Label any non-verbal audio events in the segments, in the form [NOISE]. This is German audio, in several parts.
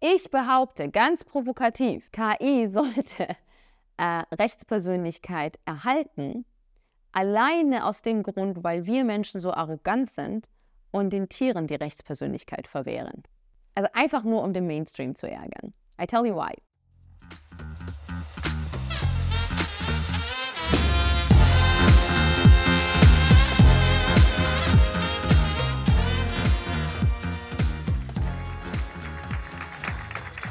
Ich behaupte ganz provokativ, KI sollte äh, Rechtspersönlichkeit erhalten, alleine aus dem Grund, weil wir Menschen so arrogant sind und den Tieren die Rechtspersönlichkeit verwehren. Also einfach nur, um den Mainstream zu ärgern. I tell you why.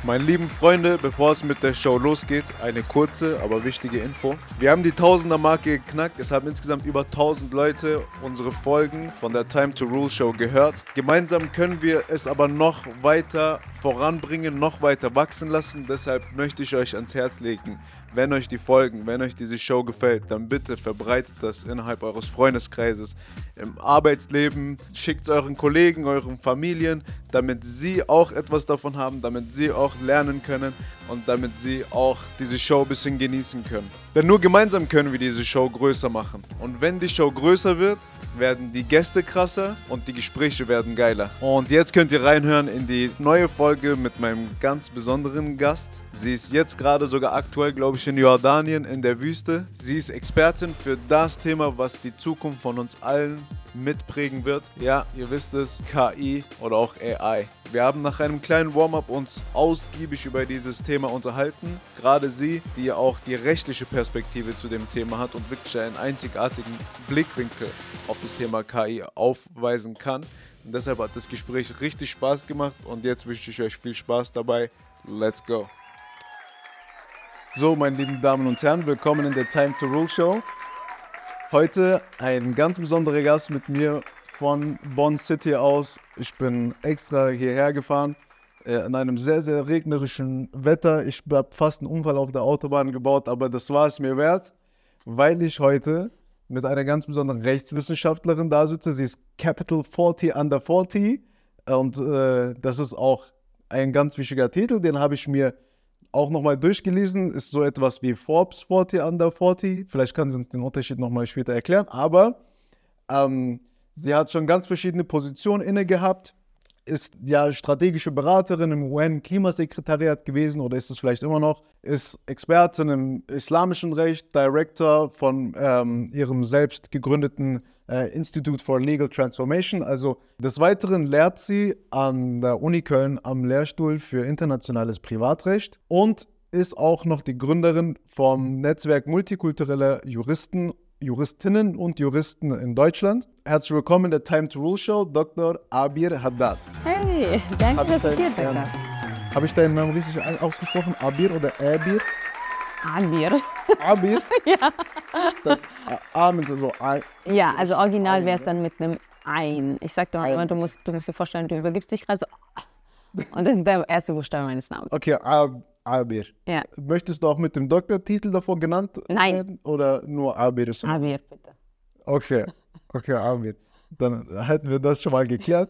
Meine lieben Freunde, bevor es mit der Show losgeht, eine kurze, aber wichtige Info. Wir haben die Tausender-Marke geknackt. Es haben insgesamt über 1000 Leute unsere Folgen von der Time to Rule Show gehört. Gemeinsam können wir es aber noch weiter voranbringen, noch weiter wachsen lassen. Deshalb möchte ich euch ans Herz legen, wenn euch die Folgen, wenn euch diese Show gefällt, dann bitte verbreitet das innerhalb eures Freundeskreises, im Arbeitsleben, schickt es euren Kollegen, euren Familien, damit sie auch etwas davon haben, damit sie auch lernen können und damit sie auch diese Show ein bisschen genießen können. Denn nur gemeinsam können wir diese Show größer machen. Und wenn die Show größer wird, werden die Gäste krasser und die Gespräche werden geiler. Und jetzt könnt ihr reinhören in die neue Folge mit meinem ganz besonderen Gast. Sie ist jetzt gerade sogar aktuell, glaube ich, in Jordanien in der Wüste. Sie ist Expertin für das Thema, was die Zukunft von uns allen mitprägen wird. Ja, ihr wisst es, KI oder auch AI. Wir haben nach einem kleinen Warm-up uns ausgiebig über dieses Thema unterhalten. Gerade sie, die ja auch die rechtliche Perspektive zu dem Thema hat und wirklich einen einzigartigen Blickwinkel auf das Thema KI aufweisen kann. Und deshalb hat das Gespräch richtig Spaß gemacht und jetzt wünsche ich euch viel Spaß dabei. Let's go! So, meine lieben Damen und Herren, willkommen in der Time to Rule Show. Heute ein ganz besonderer Gast mit mir von Bonn City aus. Ich bin extra hierher gefahren äh, in einem sehr, sehr regnerischen Wetter. Ich habe fast einen Unfall auf der Autobahn gebaut, aber das war es mir wert, weil ich heute mit einer ganz besonderen Rechtswissenschaftlerin da sitze. Sie ist Capital 40 Under 40 und äh, das ist auch ein ganz wichtiger Titel, den habe ich mir auch nochmal durchgelesen, ist so etwas wie Forbes 40 Under 40. Vielleicht kann sie uns den Unterschied nochmal später erklären. Aber ähm, sie hat schon ganz verschiedene Positionen inne gehabt. Ist ja strategische Beraterin im UN-Klimasekretariat gewesen oder ist es vielleicht immer noch. Ist Expertin im islamischen Recht, Director von ähm, ihrem selbst gegründeten äh, Institute for Legal Transformation. Also des Weiteren lehrt sie an der Uni Köln am Lehrstuhl für internationales Privatrecht und ist auch noch die Gründerin vom Netzwerk multikultureller Juristen, Juristinnen und Juristen in Deutschland. Herzlich willkommen in der Time to Rule Show, Dr. Abir Haddad. Hey, danke, dass du hier bist. Habe ich deinen Namen richtig ausgesprochen? Abir oder Abir? Abir. Abir? [LAUGHS] ja. Das A mit so A. Ja, also original wäre es dann mit einem Ein. Ich sag doch immer, du musst, du musst dir vorstellen, du übergibst dich gerade so. Und das ist der erste Buchstabe meines Namens. Okay, Ab Abir. Ja. Möchtest du auch mit dem Doktortitel davor genannt Nein. werden? Oder nur Abir? Ist Abir, bitte. Okay, okay, Abir. Dann hätten wir das schon mal geklärt.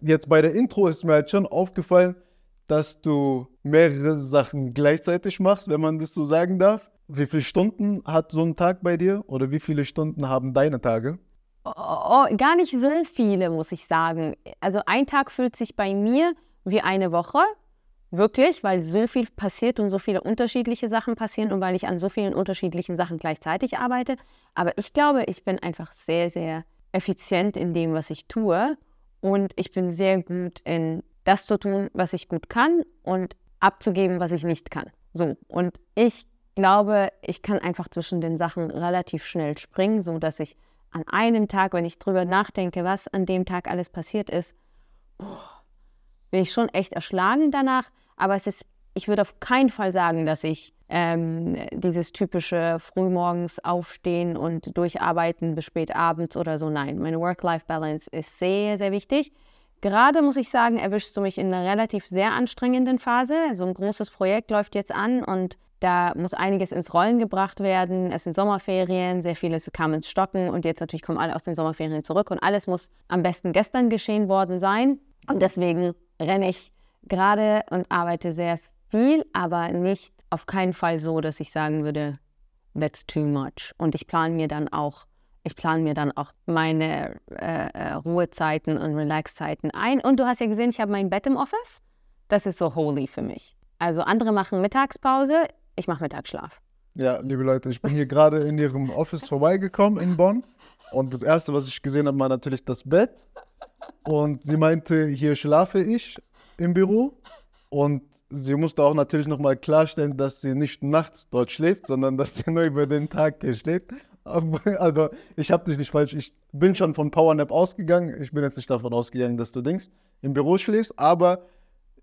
Jetzt bei der Intro ist mir halt schon aufgefallen, dass du mehrere Sachen gleichzeitig machst, wenn man das so sagen darf. Wie viele Stunden hat so ein Tag bei dir oder wie viele Stunden haben deine Tage? Oh, oh, gar nicht so viele, muss ich sagen. Also ein Tag fühlt sich bei mir wie eine Woche, wirklich, weil so viel passiert und so viele unterschiedliche Sachen passieren und weil ich an so vielen unterschiedlichen Sachen gleichzeitig arbeite. Aber ich glaube, ich bin einfach sehr, sehr effizient in dem, was ich tue und ich bin sehr gut in das zu tun, was ich gut kann und abzugeben, was ich nicht kann. So, und ich glaube, ich kann einfach zwischen den Sachen relativ schnell springen, so dass ich an einem Tag, wenn ich drüber nachdenke, was an dem Tag alles passiert ist, bin ich schon echt erschlagen danach. Aber es ist, ich würde auf keinen Fall sagen, dass ich ähm, dieses typische frühmorgens aufstehen und durcharbeiten bis spät abends oder so. Nein, meine Work-Life-Balance ist sehr, sehr wichtig. Gerade muss ich sagen, erwischst du mich in einer relativ sehr anstrengenden Phase. So ein großes Projekt läuft jetzt an und da muss einiges ins Rollen gebracht werden. Es sind Sommerferien, sehr vieles kam ins Stocken und jetzt natürlich kommen alle aus den Sommerferien zurück und alles muss am besten gestern geschehen worden sein. Und deswegen renne ich gerade und arbeite sehr viel, aber nicht auf keinen Fall so, dass ich sagen würde, that's too much. Und ich plane mir dann auch ich plane mir dann auch meine äh, äh, Ruhezeiten und Relaxzeiten ein. Und du hast ja gesehen, ich habe mein Bett im Office. das ist so holy für mich. Also andere machen Mittagspause, ich mache Mittagsschlaf. Ja, liebe Leute, ich bin hier gerade in ihrem Office vorbeigekommen in Bonn und das erste, was ich gesehen habe, war natürlich das Bett und sie meinte, hier schlafe ich im Büro und sie musste auch natürlich nochmal klarstellen, dass sie nicht nachts dort schläft, sondern dass sie [LAUGHS] nur über den Tag hier schläft. Also ich habe dich nicht falsch, ich bin schon von Powernap ausgegangen. Ich bin jetzt nicht davon ausgegangen, dass du Dings im Büro schläfst, aber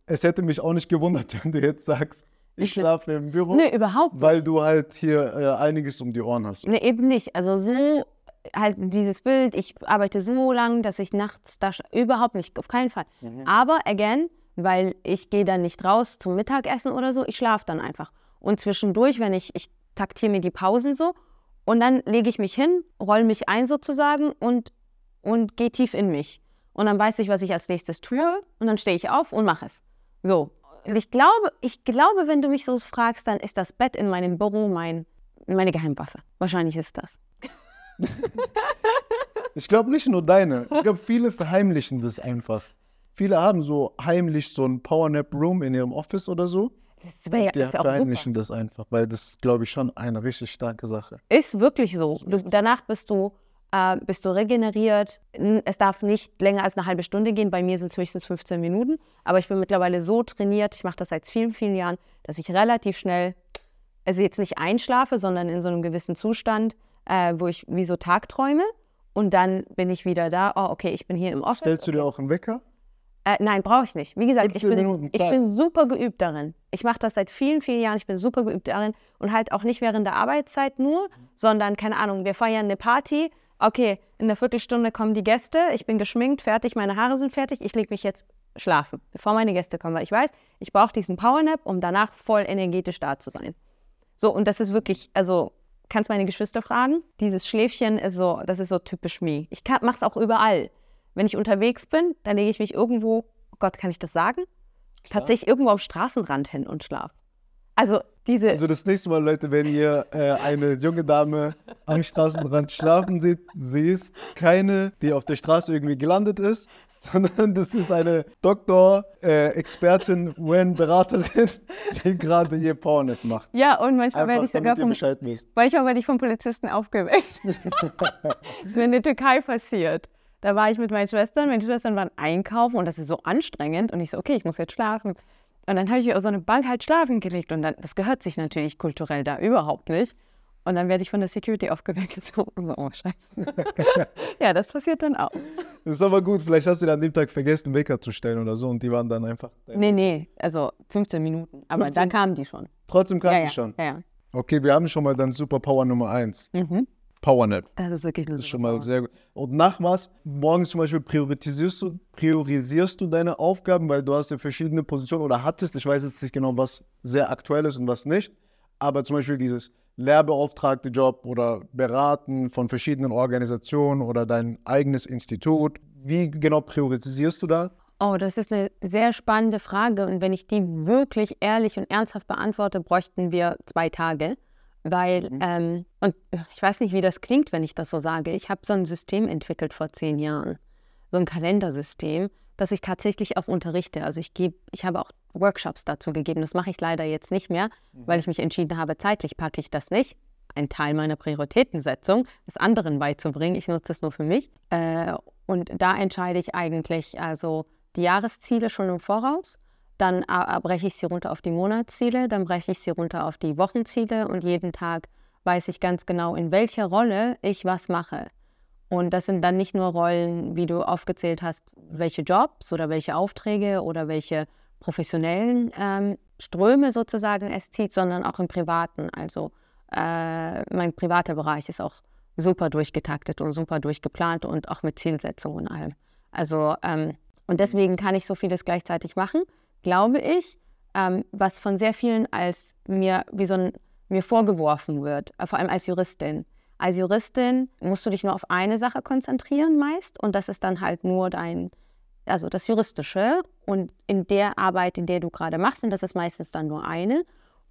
es hätte mich auch nicht gewundert, [LAUGHS] wenn du jetzt sagst, ich schlafe im Büro. Nee, überhaupt nicht. Weil du halt hier äh, einiges um die Ohren hast. Nee, eben nicht. Also so halt dieses Bild, ich arbeite so lang, dass ich nachts da überhaupt nicht, auf keinen Fall. Mhm. Aber again, weil ich gehe dann nicht raus zum Mittagessen oder so, ich schlafe dann einfach. Und zwischendurch, wenn ich, ich taktiere mir die Pausen so und dann lege ich mich hin, roll mich ein sozusagen und, und gehe tief in mich. Und dann weiß ich, was ich als nächstes tue und dann stehe ich auf und mache es. So, ich glaube, ich glaube, wenn du mich so fragst, dann ist das Bett in meinem Büro mein, meine Geheimwaffe. Wahrscheinlich ist das. [LAUGHS] ich glaube nicht nur deine. Ich glaube, viele verheimlichen das einfach. Viele haben so heimlich so ein Powernap Room in ihrem Office oder so. Das wäre ja verheimlichen das einfach, weil das ist, glaube ich, schon eine richtig starke Sache. Ist wirklich so. Du, danach bist du äh, bist du regeneriert. Es darf nicht länger als eine halbe Stunde gehen. Bei mir sind es höchstens 15 Minuten. Aber ich bin mittlerweile so trainiert, ich mache das seit vielen, vielen Jahren, dass ich relativ schnell, also jetzt nicht einschlafe, sondern in so einem gewissen Zustand, äh, wo ich wie so tagträume. Und dann bin ich wieder da. Oh, okay, ich bin hier im Office. Stellst du okay. dir auch einen Wecker? Äh, nein, brauche ich nicht. Wie gesagt, ich bin, ich bin super geübt darin. Ich mache das seit vielen, vielen Jahren. Ich bin super geübt darin. Und halt auch nicht während der Arbeitszeit nur, sondern, keine Ahnung, wir feiern eine Party okay, in einer Viertelstunde kommen die Gäste, ich bin geschminkt, fertig, meine Haare sind fertig, ich lege mich jetzt schlafen, bevor meine Gäste kommen, weil ich weiß, ich brauche diesen Powernap, um danach voll energetisch da zu sein. So, und das ist wirklich, also, kannst meine Geschwister fragen, dieses Schläfchen ist so, das ist so typisch me. Ich mache es auch überall. Wenn ich unterwegs bin, dann lege ich mich irgendwo, oh Gott, kann ich das sagen? Klar. Tatsächlich irgendwo am Straßenrand hin und schlaf. Also diese. Also das nächste Mal, Leute, wenn ihr äh, eine junge Dame am Straßenrand schlafen seht, sie ist keine, die auf der Straße irgendwie gelandet ist, [LAUGHS] sondern das ist eine Doktor, äh, Expertin, WEN-Beraterin, [LAUGHS] die gerade hier Powernap macht. Ja, und manchmal werde ich sogar vom, manchmal werde ich vom Polizisten aufgeweckt. [LAUGHS] das ist mir in der Türkei passiert. Da war ich mit meinen Schwestern, meine Schwestern waren einkaufen und das ist so anstrengend und ich so, okay, ich muss jetzt schlafen. Und dann habe ich mich auf so eine Bank halt schlafen gelegt und dann, das gehört sich natürlich kulturell da überhaupt nicht. Und dann werde ich von der Security aufgeweckt [LAUGHS] so, und so oh scheiße. [LAUGHS] ja, das passiert dann auch. Das ist aber gut, vielleicht hast du dann an dem Tag vergessen, Wecker zu stellen oder so und die waren dann einfach... Nee, nee, also 15 Minuten, aber 15? dann kamen die schon. Trotzdem kamen ja, die ja, schon? Ja. Okay, wir haben schon mal dann Superpower Nummer 1. Mhm. Powernap. Das ist wirklich eine Das ist schon mal sehr gut. Und nach was? Morgens zum Beispiel priorisierst du, priorisierst du deine Aufgaben, weil du hast ja verschiedene Positionen oder hattest, ich weiß jetzt nicht genau, was sehr aktuell ist und was nicht, aber zum Beispiel dieses lehrbeauftragte Job oder Beraten von verschiedenen Organisationen oder dein eigenes Institut. Wie genau priorisierst du da? Oh, das ist eine sehr spannende Frage und wenn ich die wirklich ehrlich und ernsthaft beantworte, bräuchten wir zwei Tage. Weil, mhm. ähm, und ich weiß nicht, wie das klingt, wenn ich das so sage. Ich habe so ein System entwickelt vor zehn Jahren. So ein Kalendersystem, das ich tatsächlich auch unterrichte. Also ich gebe, ich habe auch Workshops dazu gegeben. Das mache ich leider jetzt nicht mehr, mhm. weil ich mich entschieden habe, zeitlich packe ich das nicht. Ein Teil meiner Prioritätensetzung, es anderen beizubringen. Ich nutze es nur für mich. Äh, und da entscheide ich eigentlich also die Jahresziele schon im Voraus dann breche ich sie runter auf die Monatsziele, dann breche ich sie runter auf die Wochenziele und jeden Tag weiß ich ganz genau, in welcher Rolle ich was mache. Und das sind dann nicht nur Rollen, wie du aufgezählt hast, welche Jobs oder welche Aufträge oder welche professionellen ähm, Ströme sozusagen es zieht, sondern auch im Privaten. Also äh, mein privater Bereich ist auch super durchgetaktet und super durchgeplant und auch mit Zielsetzungen und allem. Also ähm, und deswegen kann ich so vieles gleichzeitig machen glaube ich, ähm, was von sehr vielen als mir wie so ein mir vorgeworfen wird, äh, vor allem als Juristin. Als Juristin musst du dich nur auf eine Sache konzentrieren meist und das ist dann halt nur dein, also das Juristische und in der Arbeit, in der du gerade machst und das ist meistens dann nur eine.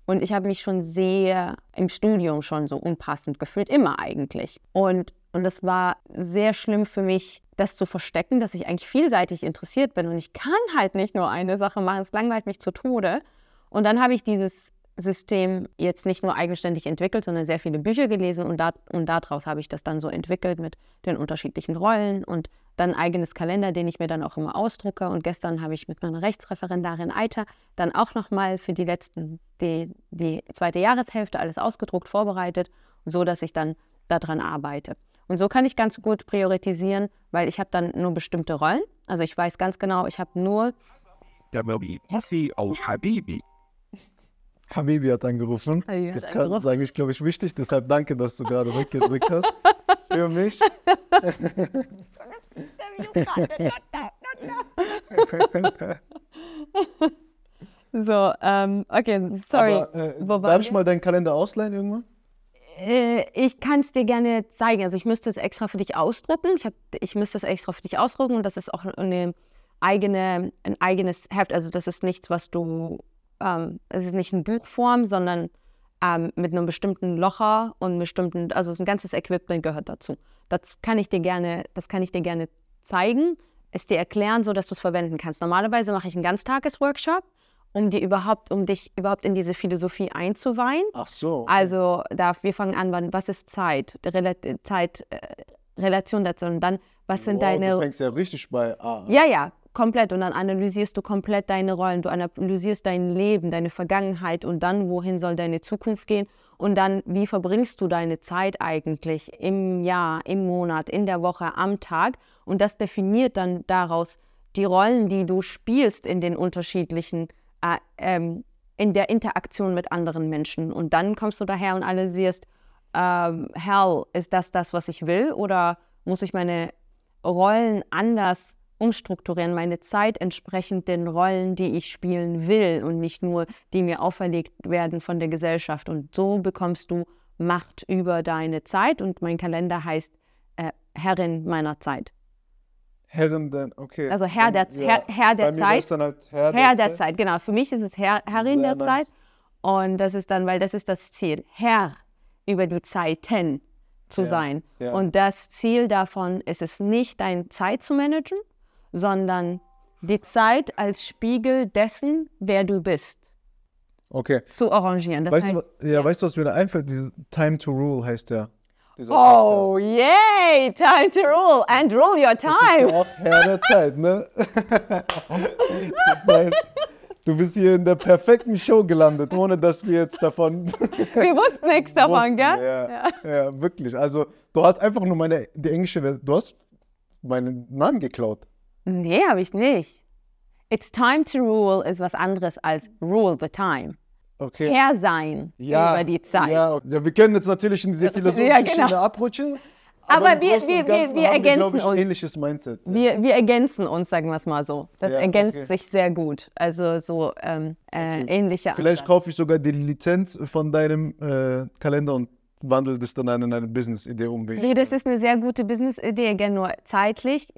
Und ich habe mich schon sehr im Studium schon so unpassend gefühlt, immer eigentlich. Und, und das war sehr schlimm für mich, das zu verstecken, dass ich eigentlich vielseitig interessiert bin und ich kann halt nicht nur eine Sache machen. Es langweilt mich zu Tode. Und dann habe ich dieses System jetzt nicht nur eigenständig entwickelt, sondern sehr viele Bücher gelesen und, da, und daraus habe ich das dann so entwickelt mit den unterschiedlichen Rollen und dann eigenes Kalender, den ich mir dann auch immer ausdrucke. Und gestern habe ich mit meiner Rechtsreferendarin Eiter dann auch nochmal für die letzten, die, die zweite Jahreshälfte alles ausgedruckt, vorbereitet, so dass ich dann daran arbeite. Und so kann ich ganz gut priorisieren, weil ich habe dann nur bestimmte Rollen. Also ich weiß ganz genau, ich habe nur Habibi. Habibi hat angerufen. Habibi hat das kann, angerufen. ist eigentlich, glaube ich, wichtig. Deshalb danke, dass du gerade weggedrückt hast. [LAUGHS] Für mich. So, ähm, okay, sorry. Aber, äh, darf ich mal deinen Kalender ausleihen irgendwann? Äh, ich kann es dir gerne zeigen. Also ich müsste es extra für dich ausdrucken. Ich, hab, ich müsste es extra für dich ausdrucken und das ist auch eine eigene, ein eigenes Heft. Also das ist nichts, was du, ähm, es ist nicht in Buchform, sondern ähm, mit einem bestimmten Locher und bestimmten, also ein ganzes Equipment gehört dazu. Das kann ich dir gerne, das kann ich dir gerne zeigen, es dir erklären, so dass du es verwenden kannst. Normalerweise mache ich einen Ganztagesworkshop, um dir überhaupt, um dich überhaupt in diese Philosophie einzuweihen. Ach so. Also da, wir fangen an, was ist Zeit? Rela Zeit, äh, Relation dazu. Und dann, was sind wow, deine. Du fängst ja richtig bei A. Ja, ja, komplett. Und dann analysierst du komplett deine Rollen, du analysierst dein Leben, deine Vergangenheit und dann, wohin soll deine Zukunft gehen? Und dann, wie verbringst du deine Zeit eigentlich im Jahr, im Monat, in der Woche, am Tag? Und das definiert dann daraus die Rollen, die du spielst in den unterschiedlichen, äh, ähm, in der Interaktion mit anderen Menschen. Und dann kommst du daher und analysierst, ähm, hell, ist das das, was ich will? Oder muss ich meine Rollen anders umstrukturieren, meine Zeit entsprechend den Rollen, die ich spielen will und nicht nur, die mir auferlegt werden von der Gesellschaft. Und so bekommst du Macht über deine Zeit und mein Kalender heißt äh, Herrin meiner Zeit. Herren denn, okay. Also Herr der- Herr- Herr der bei mir Zeit. halt Herr, Herr der Zeit, genau. Für mich ist es Herr, Herrin Sehr der nice. Zeit. Und das ist dann, weil das ist das Ziel, Herr über die Zeiten zu Ja, sein. ja. Und das Ziel davon ist es nicht, deine Zeit zu managen, sondern die Zeit als Spiegel dessen, wer du bist, Okay. zu arrangieren. Das Weißt heißt, du, wa- ja, weißt du, was mir da einfällt? Diese Time to Rule heißt der. oh, Podcast. yay, time to rule and rule your Das ist time. ja auch Herr der Zeit, ne? das heißt, du bist hier in der perfekten Show gelandet, ohne dass wir jetzt davon [LAUGHS] Wir wussten nichts davon, wussten. gell? Ja, ja. wirklich. Also, du hast einfach nur meine, die englische Version, du hast meinen Namen geklaut. Nee, habe ich nicht. It's time to rule ist was anderes als rule the time. Okay. Herr sein über die Zeit. Ja, okay. ja, wir können jetzt natürlich in diese philosophische [LAUGHS] Ja, genau. Schiene abrutschen. Aber im wir- wir- wir- wir ergänzen ich, uns. ähnliches Mindset. Wir, wir ergänzen uns, sagen wir es mal so. Das Ja, ergänzt okay. sich sehr gut. Also so ähm, äh, ähnliche Vielleicht Ansatz. kaufe ich sogar die Lizenz von deinem äh, Kalender und wandle das dann in eine Business-Idee um. Nee, das ist eine sehr gute Business-Idee, again, nur zeitlich.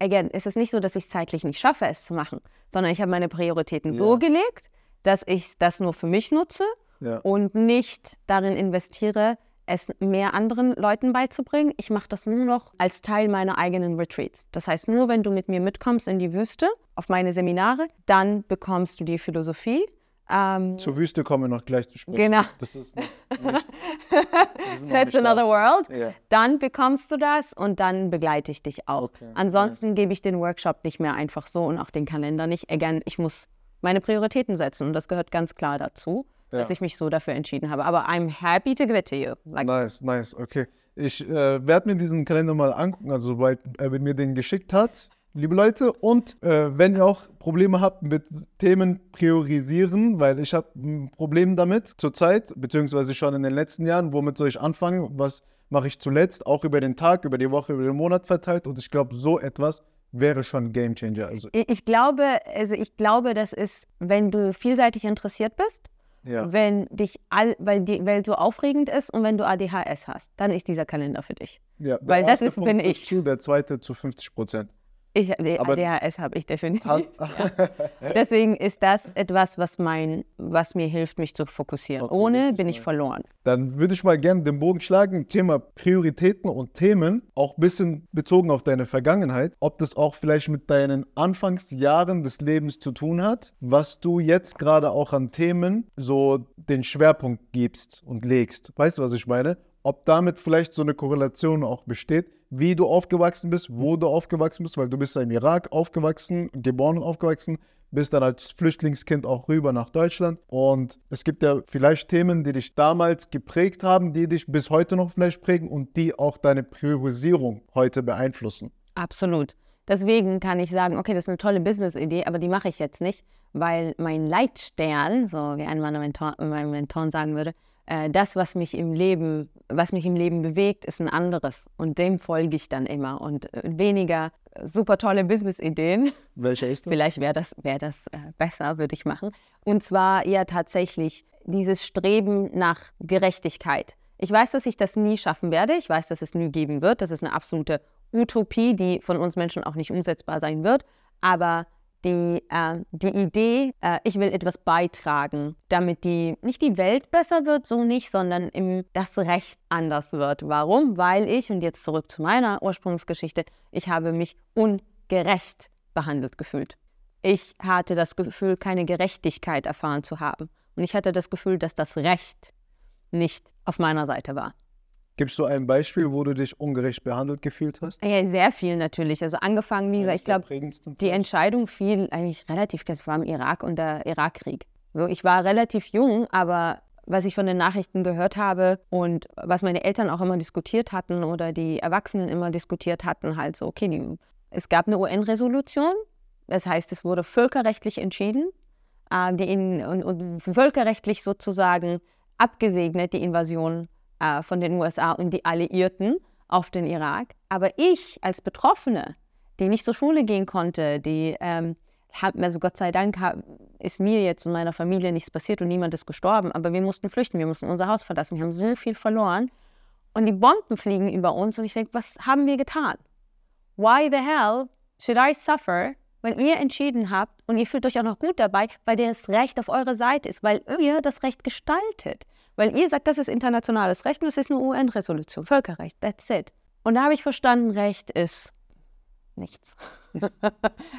Again, es ist nicht so, dass ich es zeitlich nicht schaffe, es zu machen, sondern ich habe meine Prioritäten so Ja. gelegt, dass ich das nur für mich nutze Ja. und nicht darin investiere, es mehr anderen Leuten beizubringen. Ich mache das nur noch als Teil meiner eigenen Retreats. Das heißt, nur wenn du mit mir mitkommst in die Wüste, auf meine Seminare, dann bekommst du die Philosophie. Ähm, Zur Wüste kommen wir noch gleich zu sprechen. Genau. Das ist nicht, sind [LAUGHS] noch That's da. another world. Ja. Dann bekommst du das und dann begleite ich dich auch. Okay, Ansonsten gebe ich den Workshop nicht mehr einfach so und auch den Kalender nicht. Again, ich muss meine Prioritäten setzen und das gehört ganz klar dazu, dass Ja. ich mich so dafür entschieden habe. Aber I'm happy to give it to you. Like, Nice, nice, okay. Ich äh, werde mir diesen Kalender mal angucken, also sobald er mir den geschickt hat, liebe Leute. Und äh, wenn ihr auch Probleme habt mit Themen priorisieren, weil ich habe ein Problem damit zurzeit, beziehungsweise schon in den letzten Jahren, womit soll ich anfangen, was mache ich zuletzt, auch über den Tag, über die Woche, über den Monat verteilt. Und ich glaube, so etwas wäre schon ein Game Changer. Also, ich ich glaube, also ich glaube, das ist, wenn du vielseitig interessiert bist, ja. wenn dich all, weil die Welt so aufregend ist und wenn du ADHS hast, dann ist dieser Kalender für dich. ja. Weil das ist- Punkt bin ich. Zu, der zweite zu 50 Prozent. Ich, Aber- ADHS habe ich definitiv. Hat- [LAUGHS] Deswegen ist das etwas, was, mein, was mir hilft, mich zu fokussieren. Okay, Ohne bin ich verloren. Dann würde ich mal gerne den Bogen schlagen, Thema Prioritäten und Themen, auch ein bisschen bezogen auf deine Vergangenheit, ob das auch vielleicht mit deinen Anfangsjahren des Lebens zu tun hat, was du jetzt gerade auch an Themen so den Schwerpunkt gibst und legst. Weißt du, was ich meine? Ob damit vielleicht so eine Korrelation auch besteht, wie du aufgewachsen bist, wo du aufgewachsen bist, weil du bist ja im Irak aufgewachsen, geboren und aufgewachsen, bist dann als Flüchtlingskind auch rüber nach Deutschland. Und es gibt ja vielleicht Themen, die dich damals geprägt haben, die dich bis heute noch vielleicht prägen und die auch deine Priorisierung heute beeinflussen. Absolut. Deswegen kann ich sagen, okay, das ist eine tolle Business-Idee, aber die mache ich jetzt nicht, weil mein Leitstern, so wie ein meiner Mentor, mein Mentoren sagen würde, äh, das, was mich im Leben, was mich im Leben bewegt, ist ein anderes. Und dem folge ich dann immer. Und äh, weniger super tolle Business-Ideen. Welcher ist das? Vielleicht wäre das, wär das äh, besser, würde ich machen. Und zwar eher tatsächlich dieses Streben nach Gerechtigkeit. Ich weiß, dass ich das nie schaffen werde. Ich weiß, dass es nie geben wird. Das ist eine absolute Utopie, die von uns Menschen auch nicht umsetzbar sein wird. Aber die, äh, die Idee, äh, ich will etwas beitragen, damit die, nicht die Welt besser wird, so nicht, sondern im, das Recht anders wird. Warum? Weil ich, und jetzt zurück zu meiner Ursprungsgeschichte, ich habe mich ungerecht behandelt gefühlt. Ich hatte das Gefühl, keine Gerechtigkeit erfahren zu haben. Und ich hatte das Gefühl, dass das Recht nicht auf meiner Seite war. Gibst du ein Beispiel, wo du dich ungerecht behandelt gefühlt hast? Ja, sehr viel natürlich. Also angefangen, wie gesagt, ich glaube, die Entscheidung fiel eigentlich relativ, das war im Irak und der Irakkrieg. So, ich war relativ jung, aber was ich von den Nachrichten gehört habe und was meine Eltern auch immer diskutiert hatten oder die Erwachsenen immer diskutiert hatten, halt so, okay, die, es gab eine UN-Resolution, das heißt, es wurde völkerrechtlich entschieden äh, die in, und, und völkerrechtlich sozusagen abgesegnet, die Invasion äh, von den USA und die Alliierten auf den Irak. Aber ich als Betroffene, die nicht zur Schule gehen konnte, die ähm, also Gott sei Dank ist mir jetzt und meiner Familie nichts passiert und niemand ist gestorben, aber wir mussten flüchten, wir mussten unser Haus verlassen, wir haben so viel verloren und die Bomben fliegen über uns und ich denke, was haben wir getan? Why the hell should I suffer, wenn ihr entschieden habt und ihr fühlt euch auch noch gut dabei, weil das Recht auf eurer Seite ist, weil ihr das Recht gestaltet, weil ihr sagt, das ist internationales Recht und das ist eine UN-Resolution, Völkerrecht, that's it. Und da habe ich verstanden, Recht ist nichts. [LAUGHS]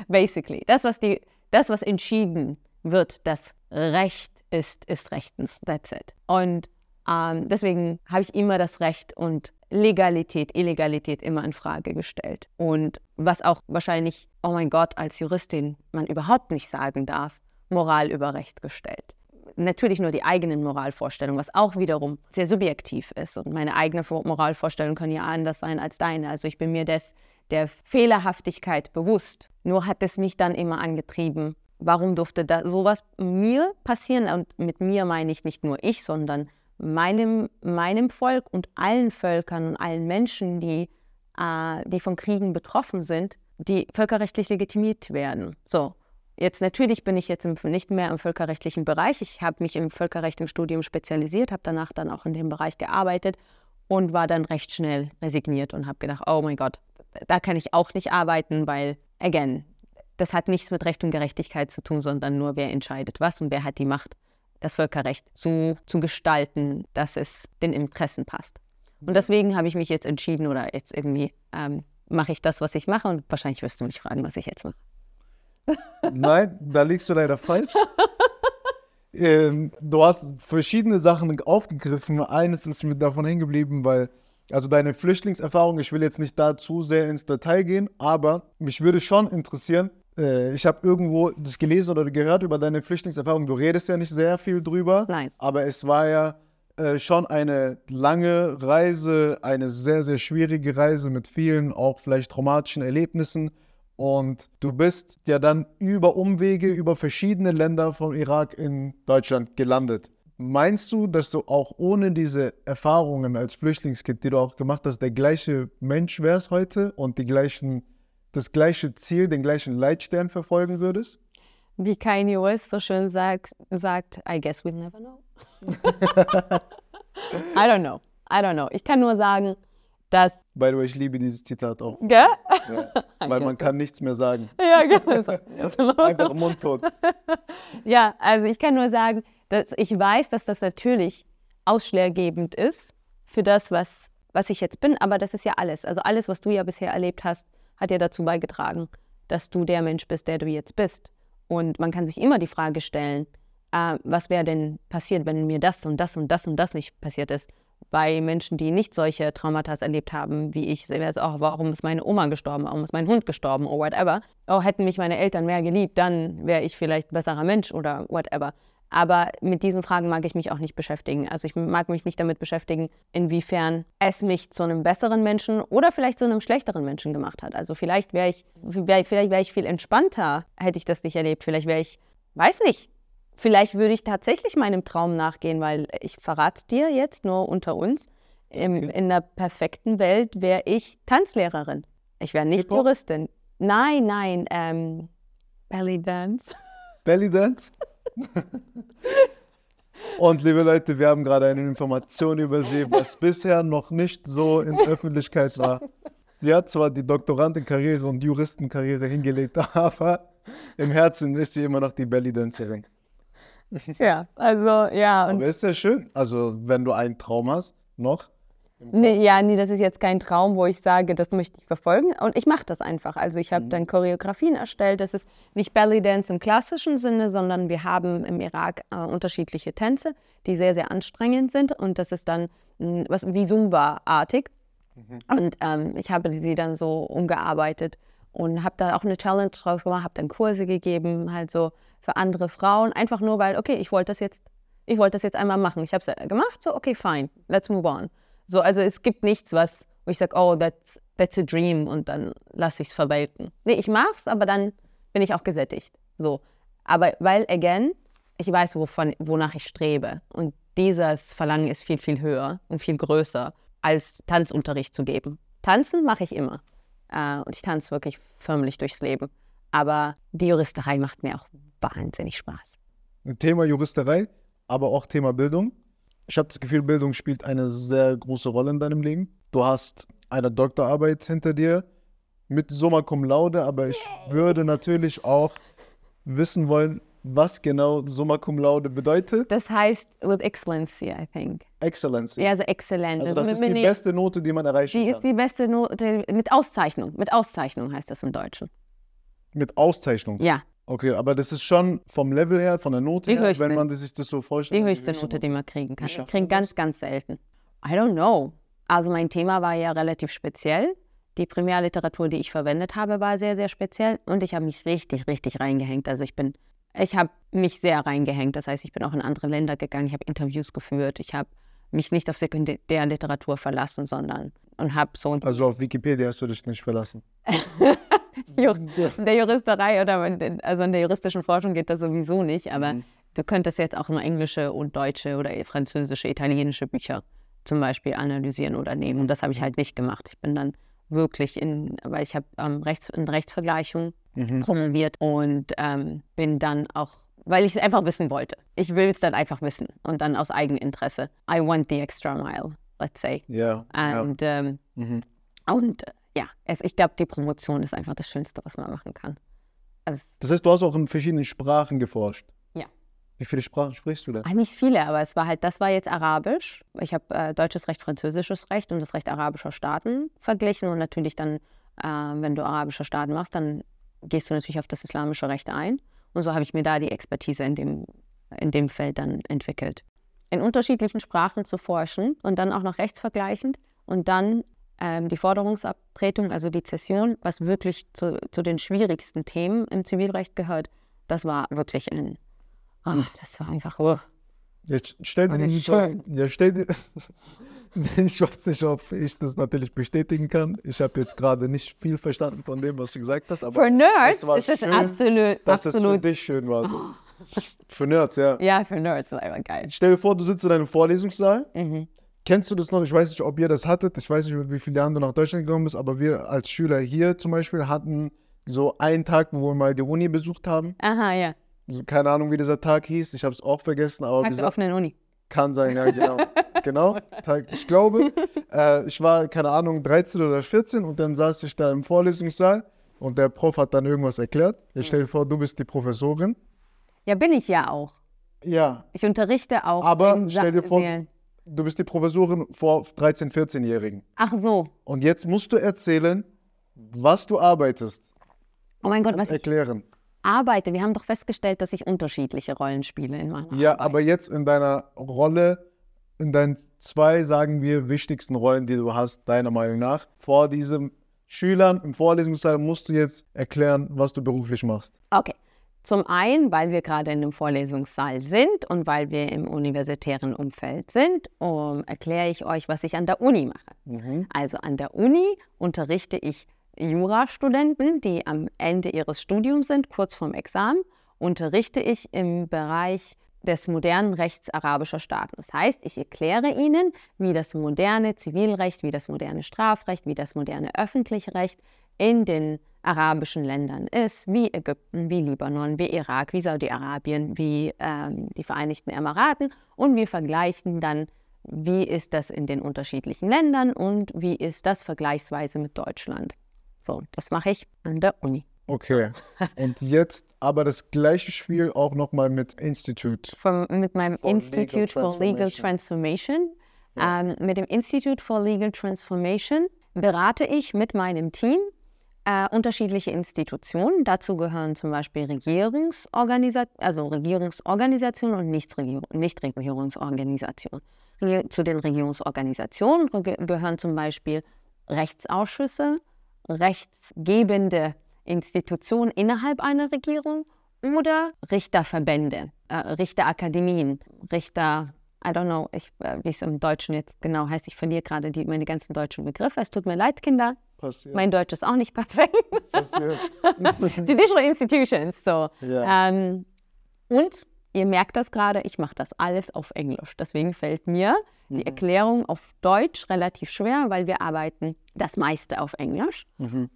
Basically. Das, was, die, das, was entschieden wird, das Recht ist, ist rechtens. That's it. Und ähm, deswegen habe ich immer das Recht und Legalität, Illegalität immer in Frage gestellt. Und was auch wahrscheinlich, oh mein Gott, als Juristin man überhaupt nicht sagen darf, Moral über Recht gestellt. Natürlich nur die eigenen Moralvorstellungen, was auch wiederum sehr subjektiv ist. Und meine eigene Moralvorstellung kann ja anders sein als deine. Also ich bin mir des, der Fehlerhaftigkeit bewusst. Nur hat es mich dann immer angetrieben, warum durfte da sowas mir passieren? Und mit mir meine ich nicht nur ich, sondern meinem, meinem Volk und allen Völkern und allen Menschen, die, äh, die von Kriegen betroffen sind, die völkerrechtlich legitimiert werden. So, jetzt natürlich bin ich jetzt im, nicht mehr im völkerrechtlichen Bereich. Ich habe mich im Völkerrecht im Studium spezialisiert, habe danach dann auch in dem Bereich gearbeitet und war dann recht schnell resigniert und habe gedacht, oh mein Gott, da kann ich auch nicht arbeiten, weil, again, das hat nichts mit Recht und Gerechtigkeit zu tun, sondern nur, wer entscheidet was und wer hat die Macht, das Völkerrecht so zu gestalten, dass es den Interessen passt. Und deswegen habe ich mich jetzt entschieden oder jetzt irgendwie ähm, mache ich das, was ich mache und wahrscheinlich wirst du mich fragen, was ich jetzt mache. Nein, da liegst du leider falsch. ähm, du hast verschiedene Sachen aufgegriffen. Eines ist mir davon hängen geblieben, weil, also deine Flüchtlingserfahrung, ich will jetzt nicht da zu sehr ins Detail gehen, aber mich würde schon interessieren, äh, ich habe irgendwo das gelesen oder gehört über deine Flüchtlingserfahrung. Du redest ja nicht sehr viel drüber, Nein. aber es war ja äh, schon eine lange Reise, eine sehr, sehr schwierige Reise mit vielen auch vielleicht traumatischen Erlebnissen. Und du bist ja dann über Umwege, über verschiedene Länder vom Irak in Deutschland gelandet. Meinst du, dass du auch ohne diese Erfahrungen als Flüchtlingskind, die du auch gemacht hast, der gleiche Mensch wärst heute und die gleichen, das gleiche Ziel, den gleichen Leitstern verfolgen würdest? Wie Kanye West so schön sagt, sagt I guess we'll never know. [LAUGHS] [LAUGHS] I don't know. I don't know. Ich kann nur sagen, dass, By the way, ich liebe dieses Zitat auch. gell? Ja, weil [LAUGHS] man kann nichts mehr sagen. Ja, genau. [LAUGHS] Einfach mundtot. Ja, also ich kann nur sagen, dass ich weiß, dass das natürlich ausschlaggebend ist für das, was, was ich jetzt bin, aber das ist ja alles. Also alles, was du ja bisher erlebt hast, hat ja dazu beigetragen, dass du der Mensch bist, der du jetzt bist. Und man kann sich immer die Frage stellen, äh, was wäre denn passiert, wenn mir das und das und das und das nicht passiert ist. Bei Menschen, die nicht solche Traumata erlebt haben wie ich, wäre es auch, warum ist meine Oma gestorben, warum ist mein Hund gestorben oder whatever. Oh, hätten mich meine Eltern mehr geliebt, dann wäre ich vielleicht ein besserer Mensch oder whatever. Aber mit diesen Fragen mag ich mich auch nicht beschäftigen. Also ich mag mich nicht damit beschäftigen, inwiefern es mich zu einem besseren Menschen oder vielleicht zu einem schlechteren Menschen gemacht hat. Also vielleicht wäre ich, wär, vielleicht wäre ich viel entspannter, hätte ich das nicht erlebt. Vielleicht wäre ich, weiß nicht, vielleicht würde ich tatsächlich meinem Traum nachgehen, weil ich verrate dir jetzt nur unter uns, im, Okay. in der perfekten Welt wäre ich Tanzlehrerin. Ich wäre nicht? Juristin. Nein, nein, ähm, Belly Dance. [LAUGHS] Belly Dance. Und liebe Leute, wir haben gerade eine Information über sie, was bisher noch nicht so in der [LAUGHS] Öffentlichkeit war. Sie hat zwar die Doktorandenkarriere und Juristenkarriere hingelegt, [LAUGHS] aber im Herzen ist sie immer noch die Belly Dancerin. Ja, also ja. Und Aber ist ja schön. Also, wenn du einen Traum hast, noch. Nee, ja, nee, das ist jetzt kein Traum, wo ich sage, das möchte ich verfolgen. Und ich mache das einfach. Also ich habe dann Choreografien erstellt. Das ist nicht Belly Dance im klassischen Sinne, sondern wir haben im Irak äh, unterschiedliche Tänze, die sehr, sehr anstrengend sind. Und das ist dann mh, was wie Zumba-artig. Und ähm, ich habe sie dann so umgearbeitet und habe da auch eine Challenge draus gemacht, habe dann Kurse gegeben, halt so für andere Frauen, einfach nur weil, okay, ich wollte das jetzt, ich wollte das jetzt einmal machen. Ich habe es gemacht, so okay, fine, let's move on. So, also es gibt nichts, was, wo ich sage, oh, that's, that's a dream und dann lasse ich es verwelken. Nee, ich mach's, aber dann bin ich auch gesättigt. So. Aber weil, again, ich weiß, wovon, wonach ich strebe. Und dieses Verlangen ist viel, viel höher und viel größer, als Tanzunterricht zu geben. Tanzen mache ich immer. Äh, und ich tanze wirklich förmlich durchs Leben. Aber die Juristerei macht mir auch wahnsinnig Spaß. Thema Juristerei, aber auch Thema Bildung. Ich habe das Gefühl, Bildung spielt eine sehr große Rolle in deinem Leben. Du hast eine Doktorarbeit hinter dir mit Summa Cum Laude, aber ich würde natürlich auch wissen wollen, was genau Summa Cum Laude bedeutet. Das heißt with excellency, I think. Excellence. Ja, also exzellent. Also das mit- ist die mit- beste Note, die man erreichen Die kann. ist die beste Note mit Auszeichnung. Mit Auszeichnung heißt das im Deutschen. mit Auszeichnung. Ja, Okay, aber das ist schon vom Level her, von der Note Die her, höchste. wenn man sich das so vorstellt. die höchste Note, die man kriegen kann. Ich kriege ganz, ganz selten. I don't know. Also mein Thema war ja relativ speziell. Die Primärliteratur, die ich verwendet habe, war sehr, sehr speziell. Und ich habe mich richtig, richtig reingehängt. Also ich bin, ich habe mich sehr reingehängt. Das heißt, ich bin auch in andere Länder gegangen. Ich habe Interviews geführt. Ich habe mich nicht auf Sekundärliteratur verlassen, sondern und habe so Also auf Wikipedia hast du dich nicht verlassen. [LAUGHS] In der Juristerei oder in also in der juristischen Forschung geht das sowieso nicht, aber du könntest jetzt auch nur englische und deutsche oder französische, italienische Bücher zum Beispiel analysieren oder nehmen. Und das habe ich halt nicht gemacht. Ich bin dann wirklich in, weil ich habe ähm, Rechts, in Rechtsvergleichung promoviert und ähm, bin dann auch, weil ich es einfach wissen wollte. Ich will es dann einfach wissen und dann aus Eigeninteresse. I want the extra mile, let's say. Ja. ja. Und, ähm, Mhm. und äh, ja, es, ich glaube, die Promotion ist einfach das Schönste, was man machen kann. Also, Das heißt, du hast auch in verschiedenen Sprachen geforscht. Ja. Wie viele Sprachen sprichst du denn? ah, nicht viele, aber es war halt, das war jetzt Arabisch. Ich habe äh, deutsches Recht, französisches Recht und das Recht arabischer Staaten verglichen. Und natürlich dann, äh, wenn du arabische Staaten machst, dann gehst du natürlich auf das islamische Recht ein. Und so habe ich mir da die Expertise in dem, in dem Feld dann entwickelt. In unterschiedlichen Sprachen zu forschen und dann auch noch rechtsvergleichend und dann ähm, die Forderungsabtretung, also die Zession, was wirklich zu, zu den schwierigsten Themen im Zivilrecht gehört, das war wirklich ein, ach, das war einfach, oh. Jetzt stell dir die schön. Ja, stell dir. [LAUGHS] Ich weiß nicht, ob ich das natürlich bestätigen kann. Ich habe jetzt gerade nicht viel verstanden von dem, was du gesagt hast, aber Für Nerds es war ist das schön, absolut, dass das für absolut, dich schön war. So. [LAUGHS] Für Nerds, ja. ja, für Nerds ist einfach geil. Stell dir vor, du sitzt in einem Vorlesungssaal. Mhm. Kennst du das noch? Ich weiß nicht, ob ihr das hattet. Ich weiß nicht, mit wie vielen Jahren du nach Deutschland gekommen bist, aber wir als Schüler hier zum Beispiel hatten so einen Tag, wo wir mal die Uni besucht haben. Aha, ja. So, keine Ahnung, wie dieser Tag hieß. Ich habe es auch vergessen, aber Tag der offenen Uni. kann sein, ja, genau. [LAUGHS] genau. Ich glaube, äh, ich war, keine Ahnung, 13 oder 14 und dann saß ich da im Vorlesungssaal und der Prof hat dann irgendwas erklärt. Jetzt stell dir vor, du bist die Professorin. Ja, bin ich ja auch. Ja. Ich unterrichte auch. Aber stell dir vor, du bist die Professorin vor 13-, 14-Jährigen. Ach so. Und jetzt musst du erzählen, was du arbeitest. Oh mein Gott, was erklären. Arbeite. Wir haben doch festgestellt, dass ich unterschiedliche Rollen spiele in meiner Ja, Arbeit. aber jetzt in deiner Rolle, in deinen zwei, sagen wir, wichtigsten Rollen, die du hast, deiner Meinung nach, vor diesen Schülern im Vorlesungssaal musst du jetzt erklären, was du beruflich machst. Okay. Zum einen, weil wir gerade in einem Vorlesungssaal sind und weil wir im universitären Umfeld sind, um, erkläre ich euch, was ich an der Uni mache. Also an der Uni unterrichte ich Jurastudenten, die am Ende ihres Studiums sind, kurz vorm Examen, unterrichte ich im Bereich des modernen Rechts arabischer Staaten. Das heißt, ich erkläre ihnen, wie das moderne Zivilrecht, wie das moderne Strafrecht, wie das moderne öffentliche Recht in den arabischen Ländern ist, wie Ägypten, wie Libanon, wie Irak, wie Saudi-Arabien, wie ähm, die Vereinigten Emiraten. Und wir vergleichen dann, wie ist das in den unterschiedlichen Ländern und wie ist das vergleichsweise mit Deutschland. So, das mache ich an der Uni. Okay. Und jetzt aber das gleiche Spiel auch nochmal mit Institute. Vom, mit meinem For Institute Legal for Legal Transformation. Ähm, mit dem Institute for Legal Transformation berate ich mit meinem Team äh, unterschiedliche Institutionen. Dazu gehören zum Beispiel Regierungsorganisa also Regierungsorganisationen und Nichtregierung Nichtregierungsorganisationen. Re- Zu den Regierungsorganisationen ge- gehören zum Beispiel Rechtsausschüsse, rechtsgebende Institutionen innerhalb einer Regierung oder Richterverbände, äh, Richterakademien, Richter, I don't know, ich, äh, wie es im Deutschen jetzt genau heißt. Ich verliere gerade die, meine ganzen deutschen Begriffe. Es tut mir leid, Kinder. Passiert. Mein Deutsch ist auch nicht perfekt. Passiert. [LAUGHS] Judicial Institutions, so. Ja. Ähm, und ihr merkt das gerade, ich mache das alles auf Englisch. Deswegen fällt mir die Erklärung auf Deutsch relativ schwer, weil wir arbeiten das meiste auf Englisch.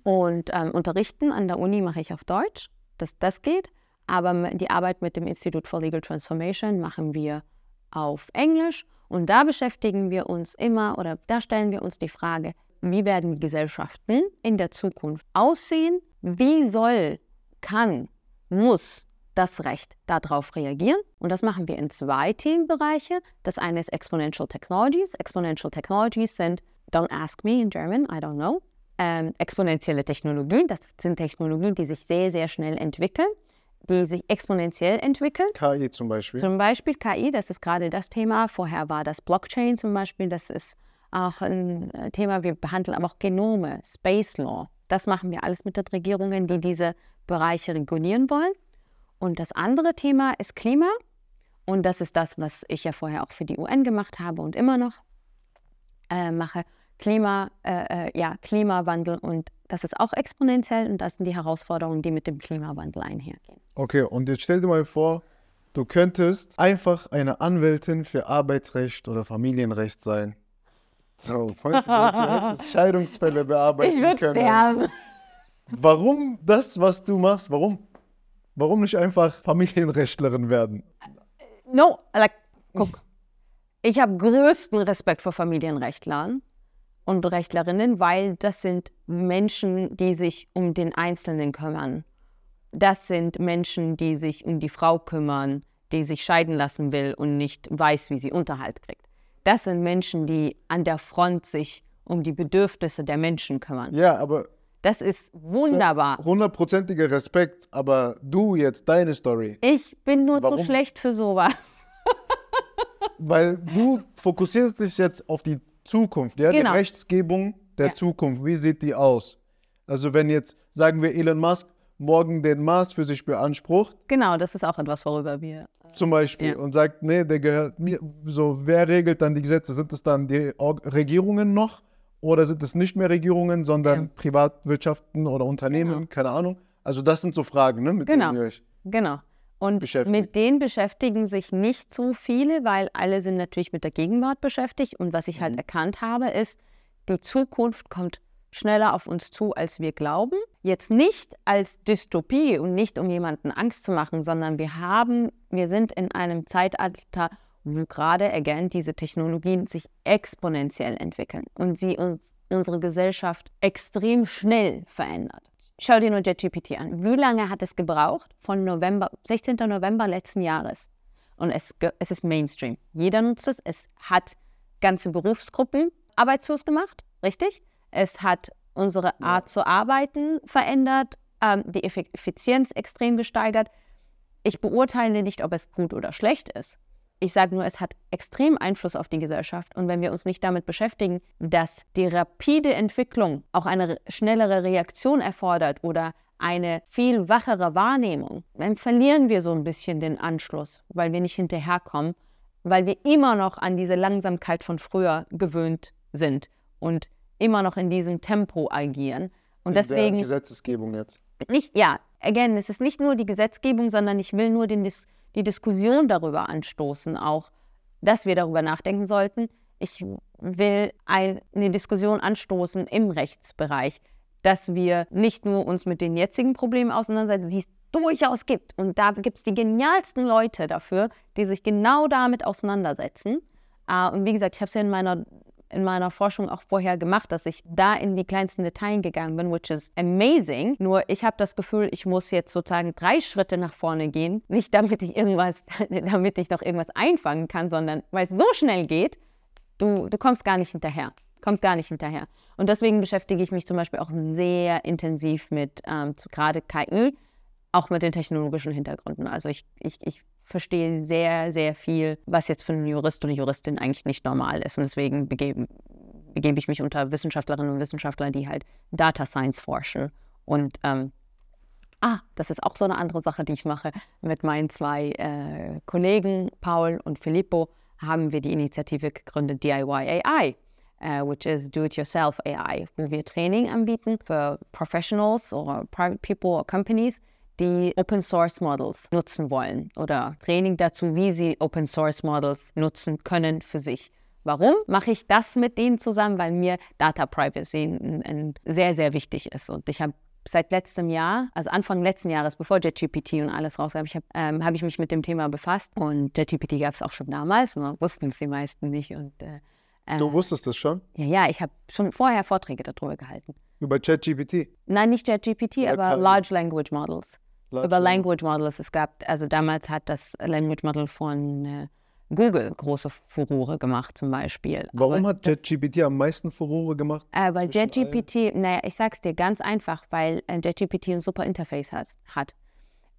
Und ähm, unterrichten an der Uni mache ich auf Deutsch, das, das geht. Aber die Arbeit mit dem Institute for Legal Transformation machen wir auf Englisch. Und da beschäftigen wir uns immer oder da stellen wir uns die Frage, wie werden die Gesellschaften in der Zukunft aussehen? Wie soll, kann, muss das Recht darauf reagieren? Und das machen wir in zwei Themenbereiche. Das eine ist Exponential Technologies. Exponential Technologies sind, don't ask me in German, I don't know, ähm, exponentielle Technologien. Das sind Technologien, die sich sehr, sehr schnell entwickeln, die sich exponentiell entwickeln. KI zum Beispiel. Zum Beispiel KI, das ist gerade das Thema. Vorher war das Blockchain zum Beispiel, das ist auch ein äh, Thema. Wir behandeln aber auch Genome, Space Law. Das machen wir alles mit den Regierungen, die diese Bereiche regulieren wollen. Und das andere Thema ist Klima. Und das ist das, was ich ja vorher auch für die UN gemacht habe und immer noch äh, mache. Klima, äh, äh, ja, Klimawandel und das ist auch exponentiell und das sind die Herausforderungen, die mit dem Klimawandel einhergehen. Okay, und jetzt stell dir mal vor, du könntest einfach eine Anwältin für Arbeitsrecht oder Familienrecht sein. So, weißt du, du hättest Scheidungsfälle bearbeiten Ich würde können. sterben. Warum das, was du machst? Warum? Warum nicht einfach Familienrechtlerin werden? No, like, guck. Ich habe größten Respekt vor Familienrechtlern und Rechtlerinnen, weil das sind Menschen, die sich um den Einzelnen kümmern. Das sind Menschen, die sich um die Frau kümmern, die sich scheiden lassen will und nicht weiß, wie sie Unterhalt kriegt. Das sind Menschen, die an der Front sich um die Bedürfnisse der Menschen kümmern. Ja, aber Das ist wunderbar. hundertprozentiger Respekt, aber du jetzt, deine Story. Ich bin nur Warum? zu schlecht für sowas. [LAUGHS] Weil du fokussierst dich jetzt auf die Zukunft, ja? Genau. Die Rechtsgebung der Ja. Zukunft. Wie sieht die aus? Also wenn jetzt, sagen wir, Elon Musk morgen den Mars für sich beansprucht, Genau, das ist auch etwas, worüber wir zum Beispiel, Ja. und sagt, nee, der gehört mir, so, wer regelt dann die Gesetze? Sind es dann die Regierungen noch? Oder sind es nicht mehr Regierungen, sondern Ja. Privatwirtschaften oder Unternehmen? Genau. Keine Ahnung. Also das sind so Fragen, ne, mit Genau. denen ihr euch Genau. Und mit denen beschäftigen sich nicht so viele, weil alle sind natürlich mit der Gegenwart beschäftigt. Und was ich Mhm. halt erkannt habe, ist, die Zukunft kommt schneller auf uns zu, als wir glauben. Jetzt nicht als Dystopie und nicht um jemanden Angst zu machen, sondern wir haben, wir sind in einem Zeitalter, gerade, again, diese Technologien sich exponentiell entwickeln und sie uns unsere Gesellschaft extrem schnell verändert. Schau dir nur JetGPT an. Wie lange hat es gebraucht? Von November, 16. November letzten Jahres. Und es, es ist Mainstream. Jeder nutzt es. Es hat ganze Berufsgruppen arbeitslos gemacht, richtig? Es hat unsere Art zu arbeiten verändert, ähm, die Effizienz extrem gesteigert. Ich beurteile nicht, ob es gut oder schlecht ist. Ich sage nur, es hat extrem Einfluss auf die Gesellschaft. Und wenn wir uns nicht damit beschäftigen, dass die rapide Entwicklung auch eine schnellere Reaktion erfordert oder eine viel wachere Wahrnehmung, dann verlieren wir so ein bisschen den Anschluss, weil wir nicht hinterherkommen, weil wir immer noch an diese Langsamkeit von früher gewöhnt sind und immer noch in diesem Tempo agieren. Und In deswegen. Der Gesetzesgebung jetzt. Nicht, ja, again, es ist nicht nur die Gesetzgebung, sondern ich will nur den Dis die Diskussion darüber anstoßen, auch, dass wir darüber nachdenken sollten. Ich will eine Diskussion anstoßen im Rechtsbereich, dass wir nicht nur uns mit den jetzigen Problemen auseinandersetzen, die es durchaus gibt. Und da gibt es die genialsten Leute dafür, die sich genau damit auseinandersetzen. Uh, und wie gesagt, ich habe es ja in meiner in meiner Forschung auch vorher gemacht, dass ich da in die kleinsten Details gegangen bin, which is amazing. Nur ich habe das Gefühl, ich muss jetzt sozusagen drei Schritte nach vorne gehen. Nicht damit ich irgendwas, [LAUGHS] damit ich noch irgendwas einfangen kann, sondern weil es so schnell geht, du, du kommst gar nicht hinterher. Kommst gar nicht hinterher. Und deswegen beschäftige ich mich zum Beispiel auch sehr intensiv mit ähm, gerade KI, auch mit den technologischen Hintergründen. Also ich, ich, ich verstehe sehr, sehr viel, was jetzt für einen Jurist oder Juristin eigentlich nicht normal ist. Und deswegen begebe, begebe ich mich unter Wissenschaftlerinnen und Wissenschaftler, die halt Data Science forschen. Und ähm, ah, das ist auch so eine andere Sache, die ich mache. Mit meinen zwei äh, Kollegen, Paul und Filippo, haben wir die Initiative gegründet DIY AI. Uh, which is Do-It-Yourself AI, wo wir Training anbieten für Professionals oder Private People oder Companies, die Open Source Models nutzen wollen oder Training dazu, wie sie Open Source Models nutzen können für sich. Warum mache ich das mit denen zusammen? Weil mir Data Privacy sehr, sehr wichtig ist. Und ich habe seit letztem Jahr, also Anfang letzten Jahres, bevor JetGPT und alles rauskam, ich habe ähm, hab ich mich mit dem Thema befasst. Und JetGPT gab es auch schon damals, nur wussten es die meisten nicht. Und, äh, du wusstest das schon? Ja, ja, ich habe schon vorher Vorträge darüber gehalten. Über ChatGPT? Nein, nicht ChatGPT, ja, aber Large Language Models. Über Language Models. Es gab, also damals hat das Language Model von äh, Google große Furore gemacht, zum Beispiel. Warum Aber hat JetGPT am meisten Furore gemacht? Äh, weil JetGPT, naja, ich sag's dir ganz einfach, weil äh, JetGPT ein super Interface has, hat.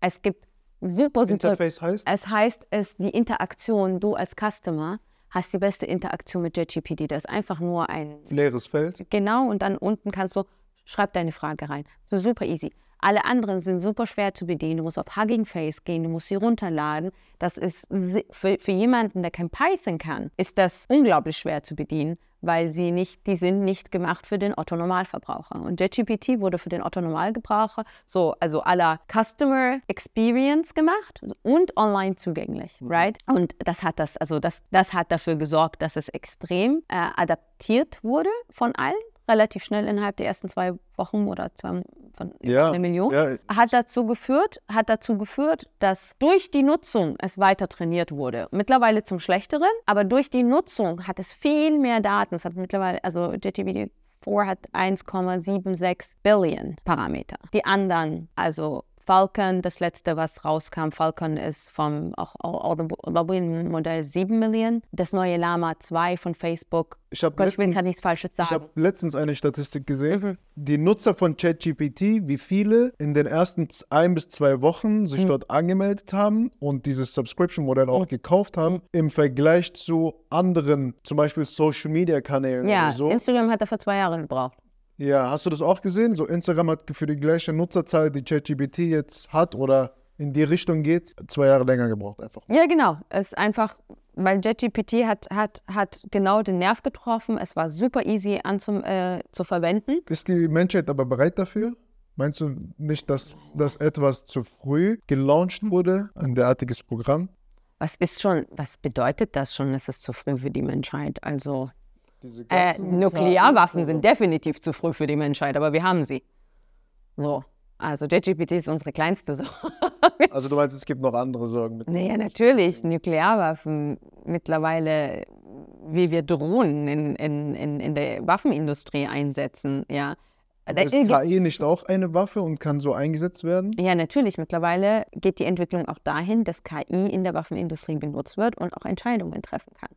Es gibt super, super. Interface heißt? Es heißt, es die Interaktion, du als Customer hast die beste Interaktion mit JetGPT. Das ist einfach nur ein. Leeres Feld. Genau, und dann unten kannst du, schreib deine Frage rein. So super easy. Alle anderen sind super schwer zu bedienen. Du musst auf Hugging Face gehen, du musst sie runterladen. Das ist für, für jemanden, der kein Python kann, ist das unglaublich schwer zu bedienen, weil sie nicht, die sind nicht gemacht für den Otto Normalverbraucher. Und JetGPT wurde für den Otto Normalgebraucher so, also aller Customer Experience gemacht und online zugänglich, mhm. right? Und das hat das, also das, das hat dafür gesorgt, dass es extrem äh, adaptiert wurde von allen relativ schnell innerhalb der ersten zwei Wochen oder zwei, von ja, einer Million, ja. hat dazu geführt, hat dazu geführt, dass durch die Nutzung es weiter trainiert wurde. Mittlerweile zum Schlechteren, aber durch die Nutzung hat es viel mehr Daten. Es hat mittlerweile, also JTBD 4 hat 1,76 Billion Parameter. Die anderen, also Falcon, das letzte, was rauskam, Falcon ist vom auch, Modell 7 Millionen. Das neue Lama 2 von Facebook. Ich, Gott, letztens, ich will gerade nichts Falsches sagen. Ich habe letztens eine Statistik gesehen. Mhm. Die Nutzer von ChatGPT, wie viele in den ersten ein bis zwei Wochen sich mhm. dort angemeldet haben und dieses Subscription-Modell auch mhm. gekauft haben, im Vergleich zu anderen, zum Beispiel Social-Media-Kanälen ja, oder so. Instagram hat dafür zwei Jahre gebraucht. Ja, hast du das auch gesehen? So Instagram hat für die gleiche Nutzerzahl, die ChatGPT jetzt hat oder in die Richtung geht, zwei Jahre länger gebraucht einfach. Ja, genau. Es ist einfach, weil ChatGPT hat, hat, hat genau den Nerv getroffen. Es war super easy anzum, äh, zu verwenden. Ist die Menschheit aber bereit dafür? Meinst du nicht, dass das etwas zu früh gelauncht wurde, ein derartiges Programm? Was ist schon, was bedeutet das schon, dass es zu früh für die Menschheit? Also äh, Nuklearwaffen sind definitiv zu früh für die Menschheit, aber wir haben sie. So. Also JetGPT ist unsere kleinste [LAUGHS] Sorge. Also du meinst, es gibt noch andere Sorgen mit Naja, natürlich. Nuklearwaffen mittlerweile, wie wir Drohnen in, in, in, in der Waffenindustrie einsetzen, ja. Da Ist KI nicht auch eine Waffe und kann so eingesetzt werden? Ja, natürlich. Mittlerweile geht die Entwicklung auch dahin, dass KI in der Waffenindustrie benutzt wird und auch Entscheidungen treffen kann.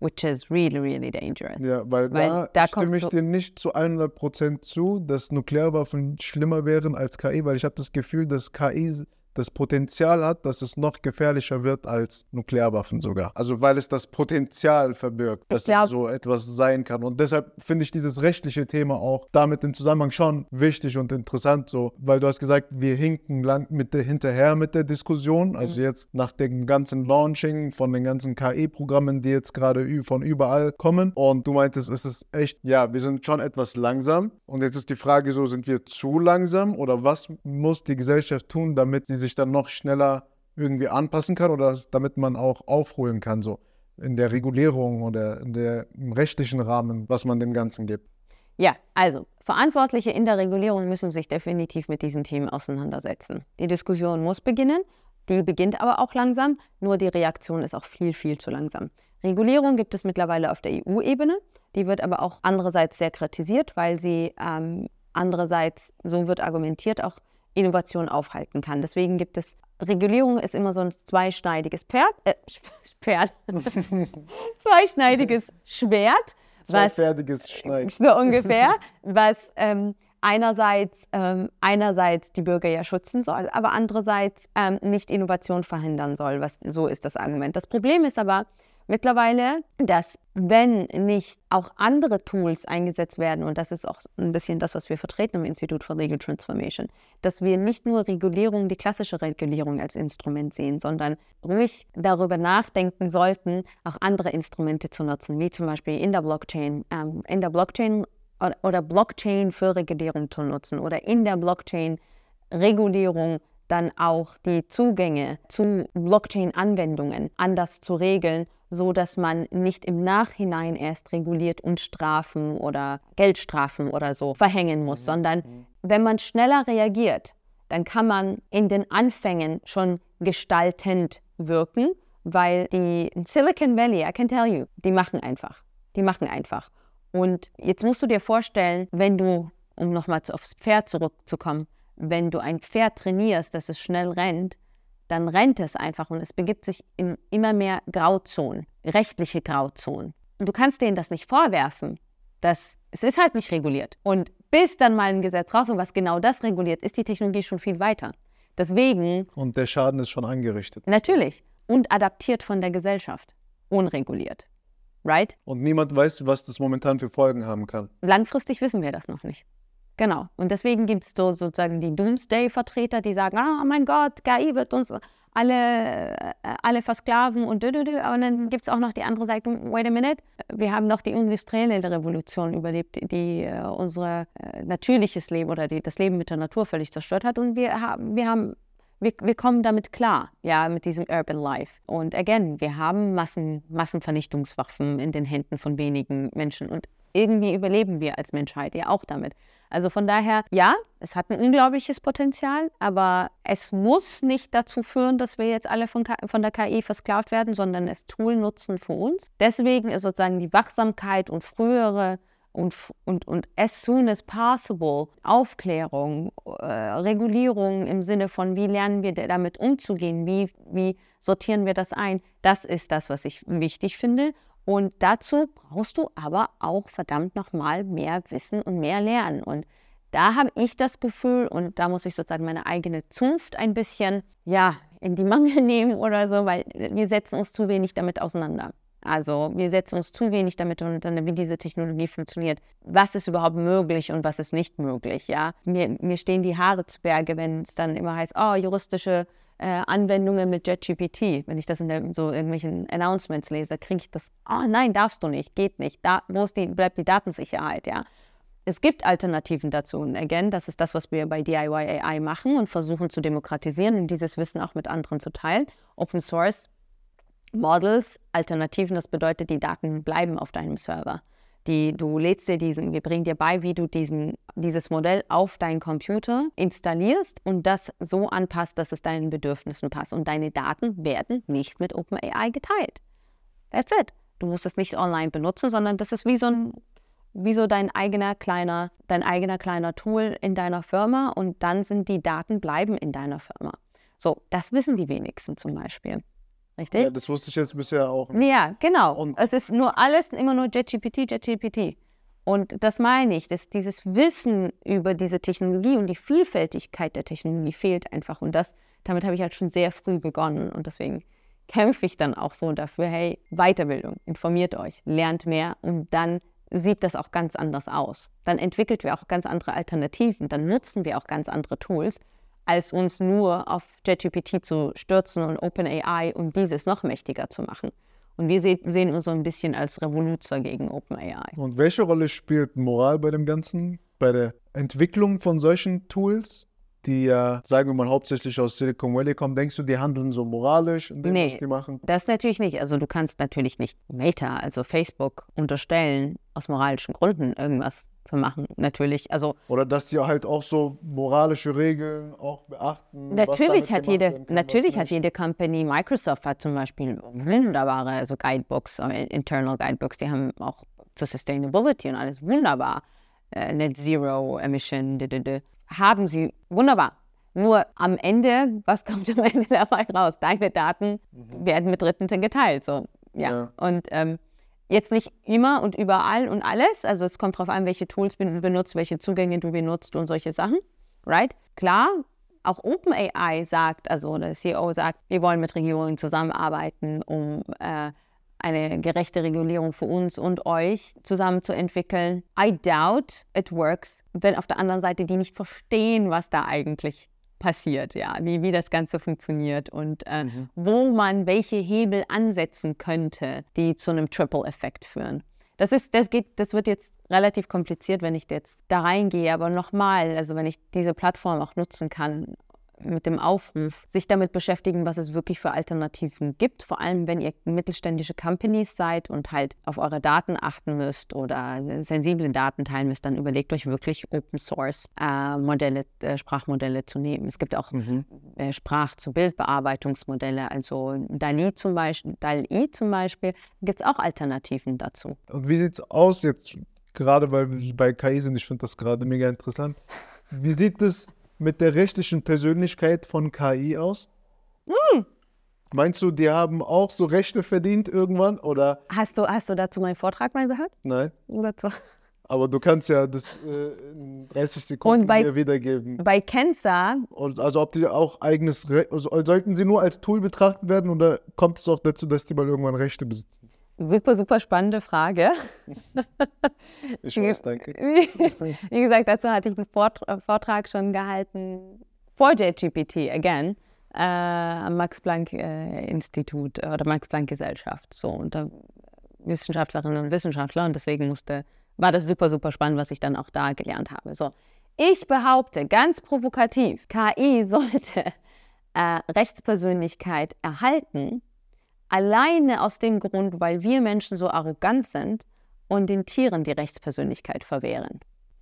Which is really, really dangerous. Ja, weil, Weil da, da stimme ich dir nicht zu 100% zu, dass Nuklearwaffen schlimmer wären als KI, weil ich habe das Gefühl, dass KI das Potenzial hat, dass es noch gefährlicher wird als Nuklearwaffen sogar. Also weil es das Potenzial verbirgt, dass glaub- es so etwas sein kann. Und deshalb finde ich dieses rechtliche Thema auch damit im Zusammenhang schon wichtig und interessant, so, weil du hast gesagt, wir hinken lang mit der, hinterher mit der Diskussion. Also jetzt nach dem ganzen Launching von den ganzen KI-Programmen, die jetzt gerade von überall kommen. Und du meintest, es ist echt, ja, wir sind schon etwas langsam. Und jetzt ist die Frage so, sind wir zu langsam oder was muss die Gesellschaft tun, damit sie sich dann noch schneller irgendwie anpassen kann oder damit man auch aufholen kann, so in der Regulierung oder in der, im rechtlichen Rahmen, was man dem Ganzen gibt. Ja, also Verantwortliche in der Regulierung müssen sich definitiv mit diesen Themen auseinandersetzen. Die Diskussion muss beginnen, die beginnt aber auch langsam, nur die Reaktion ist auch viel, viel zu langsam. Regulierung gibt es mittlerweile auf der EU-Ebene, die wird aber auch andererseits sehr kritisiert, weil sie ähm, andererseits, so wird argumentiert, auch Innovation aufhalten kann. Deswegen gibt es, Regulierung ist immer so ein zweischneidiges Pferd, äh, [LAUGHS] Pferd, [LAUGHS] zweischneidiges Schwert, was Zweifertiges Schneid. so ungefähr, was ähm, einerseits, ähm, einerseits die Bürger ja schützen soll, aber andererseits ähm, nicht Innovation verhindern soll. Was, so ist das Argument. Das Problem ist aber mittlerweile, dass wenn nicht auch andere Tools eingesetzt werden, und das ist auch ein bisschen das, was wir vertreten im Institut for Legal Transformation, dass wir nicht nur Regulierung, die klassische Regulierung als Instrument sehen, sondern ruhig darüber nachdenken sollten, auch andere Instrumente zu nutzen, wie zum Beispiel in der Blockchain, ähm, in der Blockchain oder- Blockchain für Regulierung zu nutzen oder in der Blockchain Regulierung dann auch die Zugänge zu Blockchain-Anwendungen anders zu regeln, so dass man nicht im Nachhinein erst reguliert und Strafen oder Geldstrafen oder so verhängen muss, sondern wenn man schneller reagiert, dann kann man in den Anfängen schon gestaltend wirken, weil die in Silicon Valley, I can tell you, die machen einfach. Die machen einfach. Und jetzt musst du dir vorstellen, wenn du, um nochmal aufs Pferd zurückzukommen, wenn du ein Pferd trainierst, dass es schnell rennt, dann rennt es einfach und es begibt sich in immer mehr Grauzonen, rechtliche Grauzonen. Und du kannst denen das nicht vorwerfen. Das, es ist halt nicht reguliert. Und bis dann mal ein Gesetz rauskommt, was genau das reguliert, ist die Technologie schon viel weiter. Deswegen Und der Schaden ist schon angerichtet. Natürlich. Und adaptiert von der Gesellschaft. Unreguliert. Right? Und niemand weiß, was das momentan für Folgen haben kann. Langfristig wissen wir das noch nicht. Genau. Und deswegen gibt es so sozusagen die Doomsday-Vertreter, die sagen, ah, oh mein Gott, KI wird uns alle, äh, alle versklaven und dü, dü, dü. Und dann gibt es auch noch die andere Seite, wait a minute, wir haben noch die industrielle Revolution überlebt, die äh, unser äh, natürliches Leben oder die, das Leben mit der Natur völlig zerstört hat. Und wir haben, wir haben wir, wir kommen damit klar, ja, mit diesem Urban Life. Und again, wir haben Massen, Massenvernichtungswaffen in den Händen von wenigen Menschen. Und irgendwie überleben wir als Menschheit ja auch damit. Also von daher, ja, es hat ein unglaubliches Potenzial, aber es muss nicht dazu führen, dass wir jetzt alle von, von der KI versklavt werden, sondern es Tool nutzen für uns. Deswegen ist sozusagen die Wachsamkeit und frühere und, und, und as soon as possible Aufklärung, äh, Regulierung im Sinne von, wie lernen wir damit umzugehen, wie, wie sortieren wir das ein, das ist das, was ich wichtig finde. Und dazu brauchst du aber auch verdammt nochmal mehr Wissen und mehr Lernen. Und da habe ich das Gefühl, und da muss ich sozusagen meine eigene Zunft ein bisschen ja, in die Mangel [LAUGHS] nehmen oder so, weil wir setzen uns zu wenig damit auseinander. Also wir setzen uns zu wenig damit auseinander, wie diese Technologie funktioniert. Was ist überhaupt möglich und was ist nicht möglich? Ja? Mir, mir stehen die Haare zu Berge, wenn es dann immer heißt, oh, juristische äh, Anwendungen mit JetGPT. Wenn ich das in der, so irgendwelchen Announcements lese, kriege ich das, oh nein, darfst du nicht, geht nicht. Da, wo die, bleibt die Datensicherheit? Ja? Es gibt Alternativen dazu. Und again, das ist das, was wir bei DIY AI machen und versuchen zu demokratisieren und dieses Wissen auch mit anderen zu teilen. Open Source Models, Alternativen, das bedeutet, die Daten bleiben auf deinem Server. Die, du lädst dir diesen, wir bringen dir bei, wie du diesen, dieses Modell auf deinen Computer installierst und das so anpasst, dass es deinen Bedürfnissen passt. Und deine Daten werden nicht mit OpenAI geteilt. That's it. Du musst es nicht online benutzen, sondern das ist wie so ein wie so dein eigener kleiner, dein eigener kleiner Tool in deiner Firma und dann sind die Daten bleiben in deiner Firma. So, das wissen die wenigsten zum Beispiel. Richtig? Ja, das wusste ich jetzt bisher auch. nicht. Ja, genau. Und- es ist nur alles immer nur JetGPT, JetGPT. Und das meine ich, dass dieses Wissen über diese Technologie und die Vielfältigkeit der Technologie fehlt einfach. Und das, damit habe ich halt schon sehr früh begonnen. Und deswegen kämpfe ich dann auch so dafür, hey, Weiterbildung, informiert euch, lernt mehr und dann sieht das auch ganz anders aus. Dann entwickelt wir auch ganz andere Alternativen, dann nutzen wir auch ganz andere Tools, als uns nur auf JetGPT zu stürzen und OpenAI und dieses noch mächtiger zu machen. Und wir se sehen uns so ein bisschen als Revoluzer gegen OpenAI. Und welche Rolle spielt Moral bei dem Ganzen? Bei der Entwicklung von solchen Tools, die ja, sagen wir mal, hauptsächlich aus Silicon Valley kommen? Denkst du, die handeln so moralisch in dem, Nee. was die machen? Das natürlich nicht. Also du kannst natürlich nicht Meta, also Facebook, unterstellen, aus moralischen Gründen irgendwas zu machen. Natürlich, also Oder dass die halt auch so moralische Regeln auch beachten? Natürlich hat jede, kann, natürlich hat jede Company, Microsoft hat zum Beispiel wunderbare also Guidebooks, äh, Internal Guidebooks, die haben auch zur Sustainability und alles wunderbar. Äh, Net Zero Emission, d -d -d. haben sie wunderbar. Nur am Ende, was [LAUGHS] kommt am Ende dabei raus? Deine Daten werden mit Dritten geteilt. So, ja. Ja. Und ähm, jetzt nicht immer und überall und alles. Also es kommt darauf an, welche Tools du benutzt, welche Zugänge du benutzt und solche Sachen. Right? Klar, auch OpenAI sagt, also der CEO sagt, wir wollen mit Regierungen zusammenarbeiten, um äh, eine gerechte Regulierung für uns und euch zusammen zu entwickeln. I doubt it works, wenn auf der anderen Seite die nicht verstehen, was da eigentlich passiert, ja, wie, wie das Ganze funktioniert und äh, wo man welche Hebel ansetzen könnte, die zu einem Triple-Effekt führen. Das, ist, das, geht, das wird jetzt relativ kompliziert, wenn ich jetzt da reingehe, aber nochmal, also wenn ich diese Plattform auch nutzen kann, mit dem Aufruf, sich damit beschäftigen, was es wirklich für Alternativen gibt, vor allem wenn ihr mittelständische Companies seid und halt auf eure Daten achten müsst oder sensible Daten teilen müsst, dann überlegt euch wirklich Open Source äh, Modelle, äh, Sprachmodelle zu nehmen. Es gibt auch äh, Sprach- zu Bildbearbeitungsmodelle, also DALI zum Beispiel, DALI zum Beispiel, gibt es auch Alternativen dazu. Und wie sieht es aus jetzt, gerade weil wir bei KI sind? Ich finde das gerade mega interessant. Wie sieht es mit der rechtlichen Persönlichkeit von KI aus? Hm. Meinst du, die haben auch so Rechte verdient irgendwann? Oder Hast du, hast du dazu meinen Vortrag mal gehört? nein? Dazu? Aber du kannst ja das äh, in 30 Sekunden Und bei- wiedergeben. Bei Kenza Und also ob die auch eigenes Re also sollten sie nur als Tool betrachtet werden oder kommt es auch dazu, dass die mal irgendwann Rechte besitzen? Super, super spannende Frage. [LAUGHS] Ich weiß, danke. [LAUGHS] Wie gesagt, dazu hatte ich einen äh, Vortrag schon gehalten vor JGPT, again, äh, am Max-Planck-Institut oder Max-Planck-Gesellschaft. So, unter Wissenschaftlerinnen und Wissenschaftler. Und deswegen musste, war das super, super spannend, was ich dann auch da gelernt habe. So, ich behaupte ganz provokativ, KI sollte äh, Rechtspersönlichkeit erhalten, alleine aus dem Grund, weil wir Menschen so arrogant sind und den Tieren die Rechtspersönlichkeit verwehren.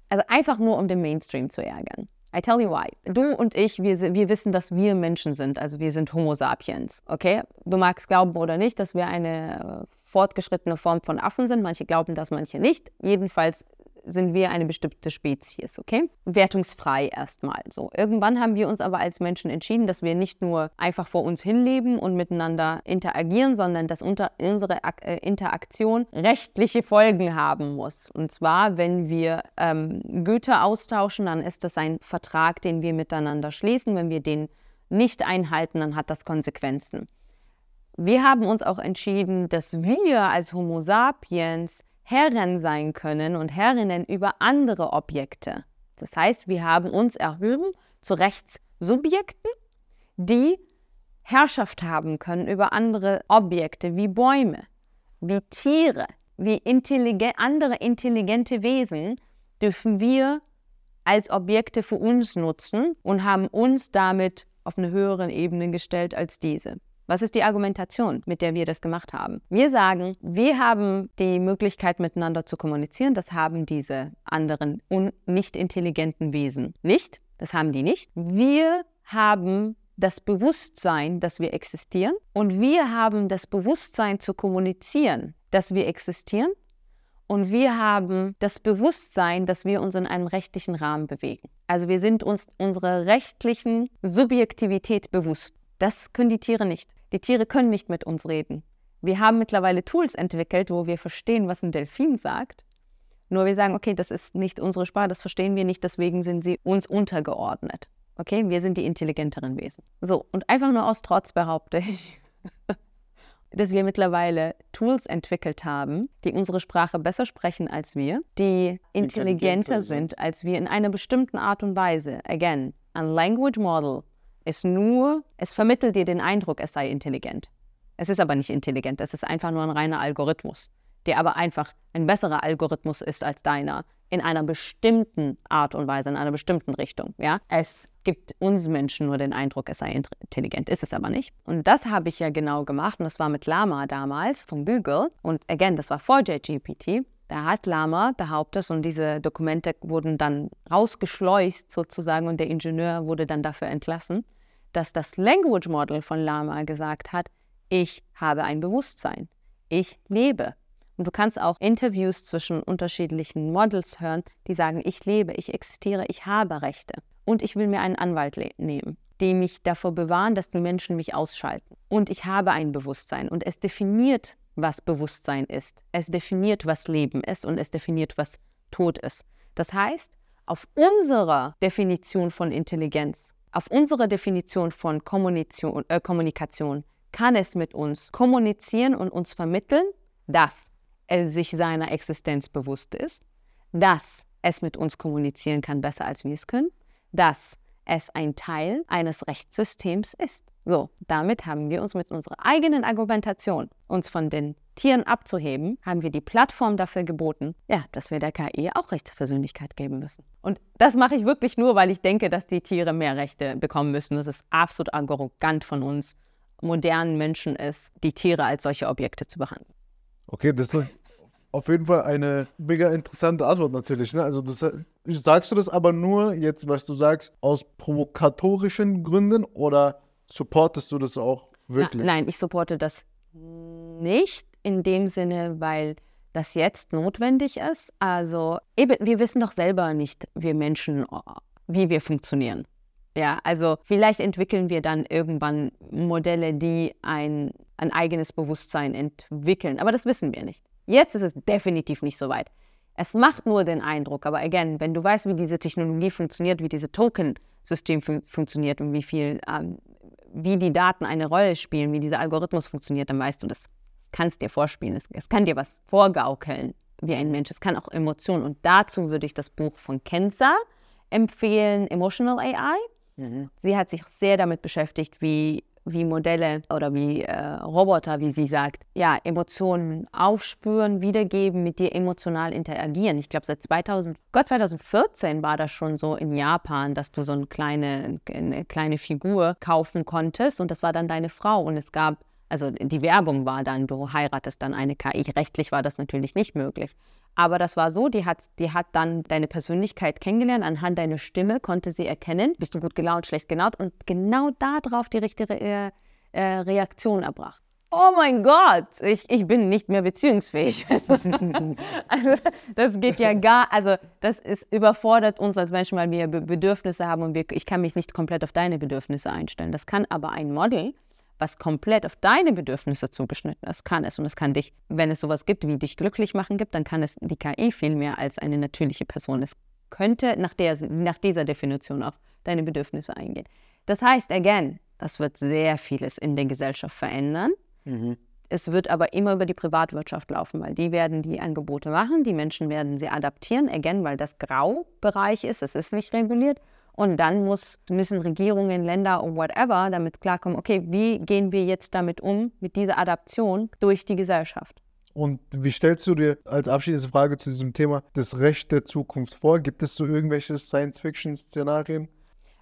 Also einfach nur, um den Mainstream zu ärgern. I tell you why. Du und ich, wir, wir wissen, dass wir Menschen sind, also wir sind Homo sapiens, okay? Du magst glauben oder nicht, dass wir eine äh, fortgeschrittene Form von Affen sind. Manche glauben das, manche nicht. Jedenfalls sind wir eine bestimmte Spezies, okay? Wertungsfrei erstmal so. Irgendwann haben wir uns aber als Menschen entschieden, dass wir nicht nur einfach vor uns hinleben und miteinander interagieren, sondern dass unsere äh, Interaktion rechtliche Folgen haben muss. Und zwar, wenn wir ähm, Güter austauschen, dann ist das ein Vertrag, den wir miteinander schließen. Wenn wir den nicht einhalten, dann hat das Konsequenzen. Wir haben uns auch entschieden, dass wir als Homo sapiens Herren sein können und Herrinnen über andere Objekte. Das heißt, wir haben uns erhoben zu Rechtssubjekten, die Herrschaft haben können über andere Objekte wie Bäume, wie Tiere, wie intelligen, andere intelligente Wesen dürfen wir als Objekte für uns nutzen und haben uns damit auf eine höhere Ebene gestellt als diese. Was ist die Argumentation, mit der wir das gemacht haben? Wir sagen, wir haben die Möglichkeit, miteinander zu kommunizieren. Das haben diese anderen nicht intelligenten Wesen nicht. Das haben die nicht. Wir haben das Bewusstsein, dass wir existieren. Und wir haben das Bewusstsein zu kommunizieren, dass wir existieren. Und wir haben das Bewusstsein, dass wir uns in einem rechtlichen Rahmen bewegen. Also wir sind uns unserer rechtlichen Subjektivität bewusst. Das können die Tiere nicht. Die Tiere können nicht mit uns reden. Wir haben mittlerweile Tools entwickelt, wo wir verstehen, was ein Delfin sagt. Nur wir sagen, okay, das ist nicht unsere Sprache, das verstehen wir nicht, deswegen sind sie uns untergeordnet. Okay, wir sind die intelligenteren Wesen. So, und einfach nur aus Trotz behaupte ich, [LAUGHS] dass wir mittlerweile Tools entwickelt haben, die unsere Sprache besser sprechen als wir, die intelligenter sind als wir in einer bestimmten Art und Weise. Again, ein Language Model ist nur, es vermittelt dir den Eindruck, es sei intelligent. Es ist aber nicht intelligent, es ist einfach nur ein reiner Algorithmus, der aber einfach ein besserer Algorithmus ist als deiner in einer bestimmten Art und Weise, in einer bestimmten Richtung. Ja? Es gibt uns Menschen nur den Eindruck, es sei intelligent, ist es aber nicht. Und das habe ich ja genau gemacht und das war mit Lama damals von Google. Und again, das war vor JGPT. Da hat Lama behauptet und diese Dokumente wurden dann rausgeschleust sozusagen und der Ingenieur wurde dann dafür entlassen, dass das Language Model von Lama gesagt hat, ich habe ein Bewusstsein, ich lebe. Und du kannst auch Interviews zwischen unterschiedlichen Models hören, die sagen, ich lebe, ich existiere, ich habe Rechte und ich will mir einen Anwalt nehmen, die mich davor bewahren, dass die Menschen mich ausschalten. Und ich habe ein Bewusstsein und es definiert was Bewusstsein ist. Es definiert, was Leben ist und es definiert, was Tod ist. Das heißt, auf unserer Definition von Intelligenz, auf unserer Definition von Kommunikation, äh, Kommunikation kann es mit uns kommunizieren und uns vermitteln, dass es sich seiner Existenz bewusst ist, dass es mit uns kommunizieren kann besser als wir es können, dass es ein Teil eines Rechtssystems ist. So, damit haben wir uns mit unserer eigenen Argumentation, uns von den Tieren abzuheben, haben wir die Plattform dafür geboten, ja, dass wir der KI auch Rechtspersönlichkeit geben müssen. Und das mache ich wirklich nur, weil ich denke, dass die Tiere mehr Rechte bekommen müssen. Das ist absolut arrogant von uns modernen Menschen ist, die Tiere als solche Objekte zu behandeln. Okay, das ist auf jeden Fall eine mega interessante Antwort natürlich. Ne? Also das, sagst du das aber nur jetzt, was du sagst, aus provokatorischen Gründen oder supportest du das auch wirklich? Na, nein, ich supporte das nicht in dem Sinne, weil das jetzt notwendig ist. Also eben, wir wissen doch selber nicht, wir Menschen, wie wir funktionieren. Ja, also vielleicht entwickeln wir dann irgendwann Modelle, die ein, ein eigenes Bewusstsein entwickeln, aber das wissen wir nicht. Jetzt ist es definitiv nicht so weit. Es macht nur den Eindruck, aber again, wenn du weißt, wie diese Technologie funktioniert, wie dieses Token-System fun funktioniert und wie viel, ähm, wie die Daten eine Rolle spielen, wie dieser Algorithmus funktioniert, dann weißt du, das kannst dir vorspielen. Es, es kann dir was vorgaukeln wie ein Mensch. Es kann auch Emotionen. Und dazu würde ich das Buch von Kenza empfehlen, Emotional AI. Mhm. Sie hat sich sehr damit beschäftigt, wie wie Modelle oder wie äh, Roboter, wie sie sagt, ja, Emotionen aufspüren, wiedergeben, mit dir emotional interagieren. Ich glaube, seit 2000, Gott, 2014 war das schon so in Japan, dass du so eine kleine, eine kleine Figur kaufen konntest und das war dann deine Frau und es gab also die Werbung war dann, du heiratest dann eine KI. Rechtlich war das natürlich nicht möglich. Aber das war so, die hat, die hat dann deine Persönlichkeit kennengelernt. Anhand deiner Stimme konnte sie erkennen, bist du gut gelaunt, schlecht gelaunt und genau darauf die richtige äh, äh, Reaktion erbracht. Oh mein Gott, ich, ich bin nicht mehr beziehungsfähig. [LAUGHS] also das geht ja gar, also das ist überfordert uns als Menschen, weil wir Bedürfnisse haben und wir, ich kann mich nicht komplett auf deine Bedürfnisse einstellen. Das kann aber ein Model, was komplett auf deine Bedürfnisse zugeschnitten ist, kann es. Und es kann dich, wenn es sowas gibt, wie dich glücklich machen gibt, dann kann es die KI viel mehr als eine natürliche Person. Es könnte nach, der, nach dieser Definition auf deine Bedürfnisse eingehen. Das heißt, again, das wird sehr vieles in der Gesellschaft verändern. Mhm. Es wird aber immer über die Privatwirtschaft laufen, weil die werden die Angebote machen, die Menschen werden sie adaptieren, again, weil das Graubereich ist, es ist nicht reguliert. Und dann muss, müssen Regierungen, Länder und whatever damit klarkommen, okay, wie gehen wir jetzt damit um, mit dieser Adaption durch die Gesellschaft? Und wie stellst du dir als abschließende Frage zu diesem Thema das Recht der Zukunft vor? Gibt es so irgendwelche Science-Fiction-Szenarien?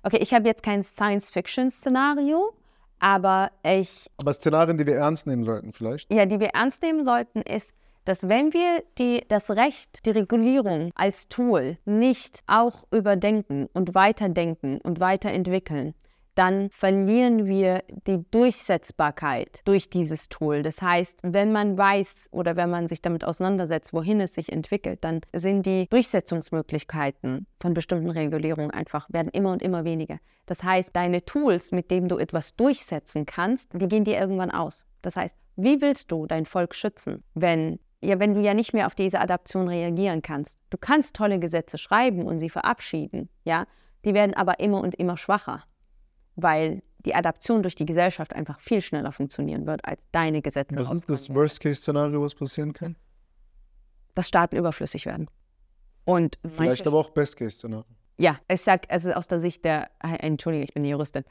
Okay, ich habe jetzt kein Science-Fiction-Szenario, Aber ich Aber Szenarien, die wir ernst nehmen sollten, vielleicht. ja, die wir ernst nehmen sollten, ist, dass wenn wir die, das Recht, die Regulierung als Tool nicht auch überdenken und weiterdenken und weiterentwickeln, dann verlieren wir die Durchsetzbarkeit durch dieses Tool. Das heißt, wenn man weiß oder wenn man sich damit auseinandersetzt, wohin es sich entwickelt, dann sind die Durchsetzungsmöglichkeiten von bestimmten Regulierungen einfach, werden immer und immer weniger. Das heißt, deine Tools, mit denen du etwas durchsetzen kannst, die gehen dir irgendwann aus. Das heißt, wie willst du dein Volk schützen, wenn ja, wenn du ja nicht mehr auf diese Adaption reagieren kannst. Du kannst tolle Gesetze schreiben und sie verabschieden, ja, die werden aber immer und immer schwacher, weil die Adaption durch die Gesellschaft einfach viel schneller funktionieren wird, als deine Gesetze. Was ist das werden. Worst-Case-Szenario, was passieren kann? Dass Staaten überflüssig werden. Und Vielleicht aber auch Best-Case-Szenario. ja, ich sag, es ist aus der Sicht der, äh, Entschuldige, ich bin die Juristin.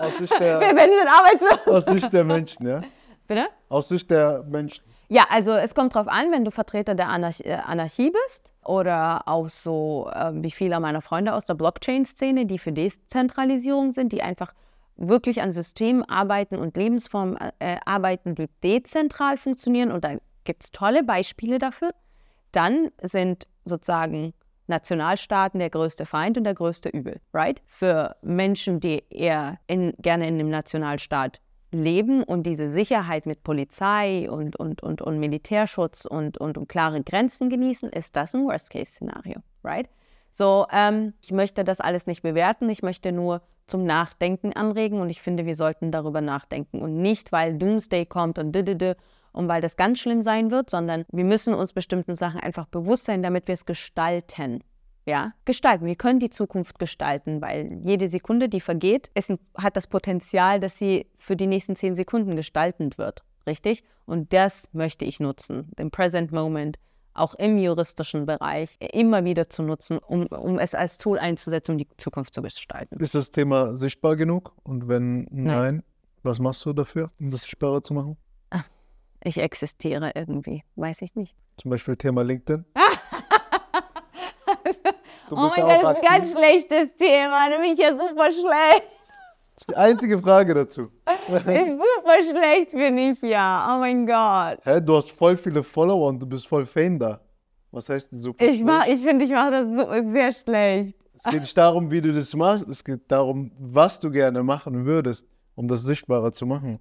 Aus Sicht der, [LAUGHS] Wenn die sind arbeitslos. aus Sicht der Menschen, ja? Bitte? Aus Sicht der Menschen. Ja, also es kommt drauf an, wenn du Vertreter der Anarch äh, Anarchie bist oder auch so äh, wie viele meiner Freunde aus der Blockchain-Szene, die für Dezentralisierung sind, die einfach wirklich an Systemen arbeiten und Lebensformen äh, arbeiten, die dezentral funktionieren. Und da gibt es tolle Beispiele dafür. Dann sind sozusagen Nationalstaaten der größte Feind und der größte Übel, right? Für Menschen, die eher in, gerne in einem Nationalstaat leben und diese Sicherheit mit Polizei und, und, und, und Militärschutz und, und, und klare Grenzen genießen, ist das ein Worst-Case-Szenario, right? So, ähm, ich möchte das alles nicht bewerten, ich möchte nur zum Nachdenken anregen und ich finde, wir sollten darüber nachdenken und nicht, weil Doomsday kommt und dü und weil das ganz schlimm sein wird, sondern wir müssen uns bestimmten Sachen einfach bewusst sein, damit wir es gestalten. Ja, gestalten. Wir können die Zukunft gestalten, weil jede Sekunde, die vergeht, ist, hat das Potenzial, dass sie für die nächsten zehn Sekunden gestaltend wird. Richtig? Und das möchte ich nutzen, den Present Moment, auch im juristischen Bereich, immer wieder zu nutzen, um, um es als Tool einzusetzen, um die Zukunft zu gestalten. Ist das Thema sichtbar genug? Und wenn nein, was machst du dafür, um das sichtbarer zu machen? Ich existiere irgendwie, weiß ich nicht. Zum Beispiel Thema LinkedIn. Du Oh bist mein ja Gott, das ist ein ganz schlechtes Thema, da bin ich ja super schlecht. Das ist die einzige Frage dazu. super schlecht bin ich ja. Oh mein Gott. Hä, du hast voll viele Follower und du bist voll Fame da. Was heißt denn super Ich, mach, schlecht? ich finde, ich mache das so sehr schlecht. Es geht nicht darum, wie du das machst, es geht darum, was du gerne machen würdest, um das sichtbarer zu machen.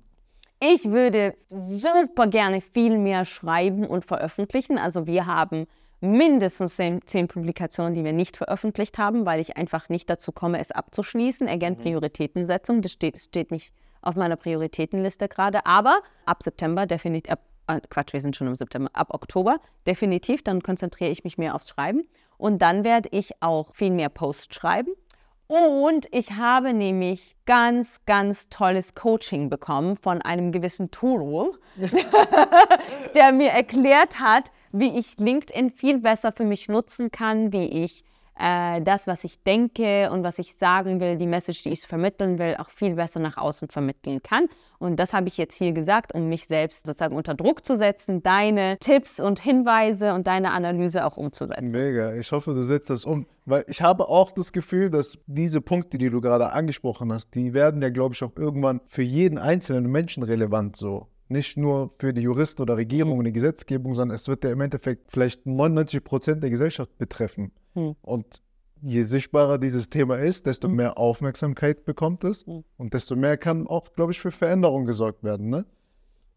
Ich würde super gerne viel mehr schreiben und veröffentlichen. Also wir haben mindestens zehn, Publikationen, die wir nicht veröffentlicht haben, weil ich einfach nicht dazu komme, es abzuschließen. Again, Prioritätensetzung, das steht, steht nicht auf meiner Prioritätenliste gerade. Aber ab September definitiv, ab, äh, Quatsch, wir sind schon im September, ab Oktober definitiv, dann konzentriere ich mich mehr aufs Schreiben. Und dann werde ich auch viel mehr Posts schreiben. Und ich habe nämlich ganz, ganz tolles Coaching bekommen von einem gewissen Tool, [LAUGHS] [LAUGHS] der mir erklärt hat, wie ich LinkedIn viel besser für mich nutzen kann, wie ich äh, das, was ich denke und was ich sagen will, die Message, die ich vermitteln will, auch viel besser nach außen vermitteln kann. Und das habe ich jetzt hier gesagt, um mich selbst sozusagen unter Druck zu setzen, deine Tipps und Hinweise und deine Analyse auch umzusetzen. Mega. Ich hoffe, du setzt das um. Weil ich habe auch das Gefühl, dass diese Punkte, die du gerade angesprochen hast, die werden ja, glaube ich, auch irgendwann für jeden einzelnen Menschen relevant so. Nicht nur für die Juristen oder Regierung und die Gesetzgebung, sondern es wird ja im Endeffekt vielleicht 99 Prozent der Gesellschaft betreffen. Hm. Und je sichtbarer dieses Thema ist, desto mehr Aufmerksamkeit bekommt es Hm. und desto mehr kann auch, glaube ich, für Veränderung gesorgt werden. Ne?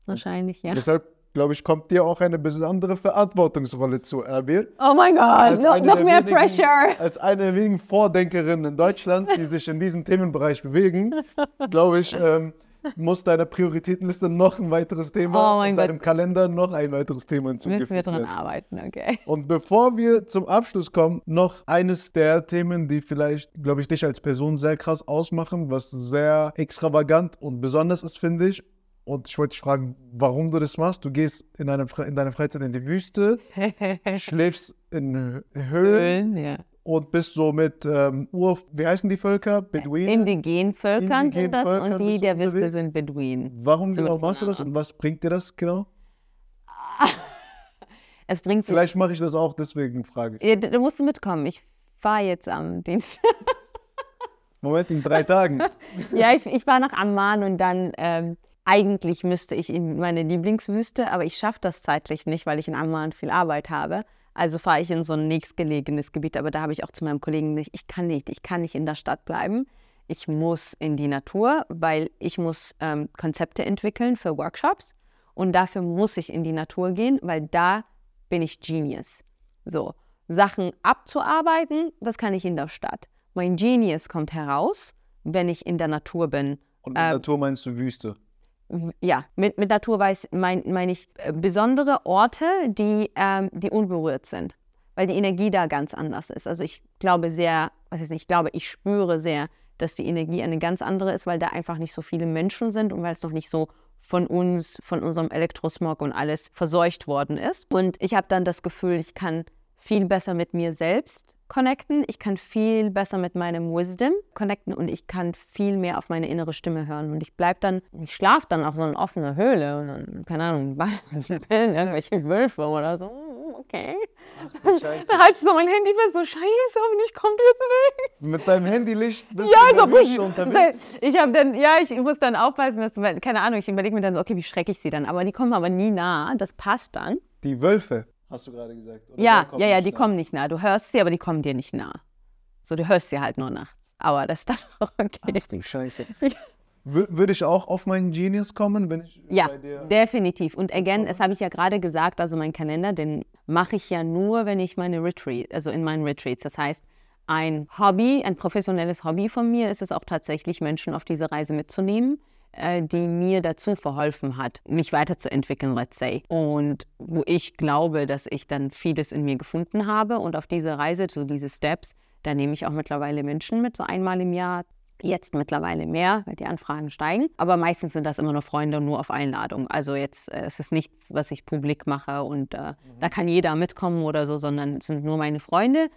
Wahrscheinlich, ja. Deshalb, glaube ich, kommt dir auch eine besondere Verantwortungsrolle zu, Erbil. Oh mein Gott, als noch, mehr wenigen, Pressure. Als eine der wenigen Vordenkerinnen in Deutschland, die sich in diesem Themenbereich bewegen, [LAUGHS] glaube ich, ähm, muss deine Prioritätenliste noch ein weiteres Thema Oh und Gott. deinem Kalender noch ein weiteres Thema Müssen wir dran arbeiten, okay. Und bevor wir zum Abschluss kommen, noch eines der Themen, die vielleicht, glaube ich, dich als Person sehr krass ausmachen, was sehr extravagant und besonders ist, finde ich. Und ich wollte dich fragen, warum du das machst. Du gehst in, Fre- in deiner Freizeit in die Wüste, [LAUGHS] schläfst in Hö- Höhlen ja. Und bist so mit ähm, Ur, wie heißen die Völker? Beduinen? Indigenen Völkern Indigenen sind das Völkern und die der Wüste sind Beduinen. Warum So genau machst du das und was bringt dir das genau? [LAUGHS] Es bringt Vielleicht mache ich das auch, deswegen frage ich. ja, da da musst du mitkommen. Ich fahre jetzt am Dienstag. [LAUGHS] Moment, in drei Tagen. ja, ich, ich war nach Amman und dann ähm, eigentlich müsste ich in meine Lieblingswüste, aber ich schaffe das zeitlich nicht, weil ich in Amman viel Arbeit habe. Also fahre ich in so ein nächstgelegenes Gebiet, aber da habe ich auch zu meinem Kollegen nicht, ich kann nicht, ich kann nicht in der Stadt bleiben. Ich muss in die Natur, weil ich muss ähm, Konzepte entwickeln für Workshops und dafür muss ich in die Natur gehen, weil da bin ich Genius. So, Sachen abzuarbeiten, das kann ich in der Stadt. Mein Genius kommt heraus, wenn ich in der Natur bin. Und mit Ähm, Natur meinst du Wüste. Ja, mit, mit Natur meine mein ich äh, besondere Orte, die, ähm, die unberührt sind, weil die Energie da ganz anders ist. Also ich glaube sehr, was ist nicht, ich glaube, ich spüre sehr, dass die Energie eine ganz andere ist, weil da einfach nicht so viele Menschen sind und weil es noch nicht so von uns, von unserem Elektrosmog und alles verseucht worden ist. Und ich habe dann das Gefühl, ich kann viel besser mit mir selbst connecten, ich kann viel besser mit meinem Wisdom connecten und ich kann viel mehr auf meine innere Stimme hören. Und ich bleibe dann, ich schlafe dann auf so einer offenen Höhle und dann, keine Ahnung, [LAUGHS] irgendwelche Wölfe oder so. Okay. Scheiße. Da halte ich so mein Handy fest, so scheiße, hoffentlich kommt jetzt nichts. Mit deinem Handylicht bist Ja, du in so der Wüste unterwegs. Ich habe dann, ja, ich muss dann aufpassen, dass, keine Ahnung, ich überlege mir dann so, okay, wie schrecke ich sie dann? Aber die kommen aber nie nah, das passt dann. Die Wölfe, hast du gerade gesagt. Oder Ja, ja, ja, die nah? kommen nicht nah. Du hörst sie, aber die kommen dir nicht nah. So, du hörst sie halt nur nachts. Aber das ist dann [LAUGHS] auch okay. du Scheiße. [LAUGHS] Wür- Würde ich auch auf meinen Genius kommen, wenn ich Ja, bei dir. definitiv. Und again, das habe ich ja gerade gesagt, also mein Kalender, den mache ich ja nur, wenn ich meine Retreat, also in meinen Retreats. Das heißt, ein Hobby, ein professionelles Hobby von mir ist es auch tatsächlich, Menschen auf diese Reise mitzunehmen, die mir dazu verholfen hat, mich weiterzuentwickeln, let's say. Und wo ich glaube, dass ich dann vieles in mir gefunden habe. Und auf diese Reise, so diese Steps, da nehme ich auch mittlerweile Menschen mit, so einmal im Jahr, Jetzt mittlerweile mehr, weil die Anfragen steigen. Aber meistens sind das immer nur Freunde und nur auf Einladung. Also jetzt äh, es ist nichts, was ich publik mache und äh, da kann jeder mitkommen oder so, sondern es sind nur meine Freunde.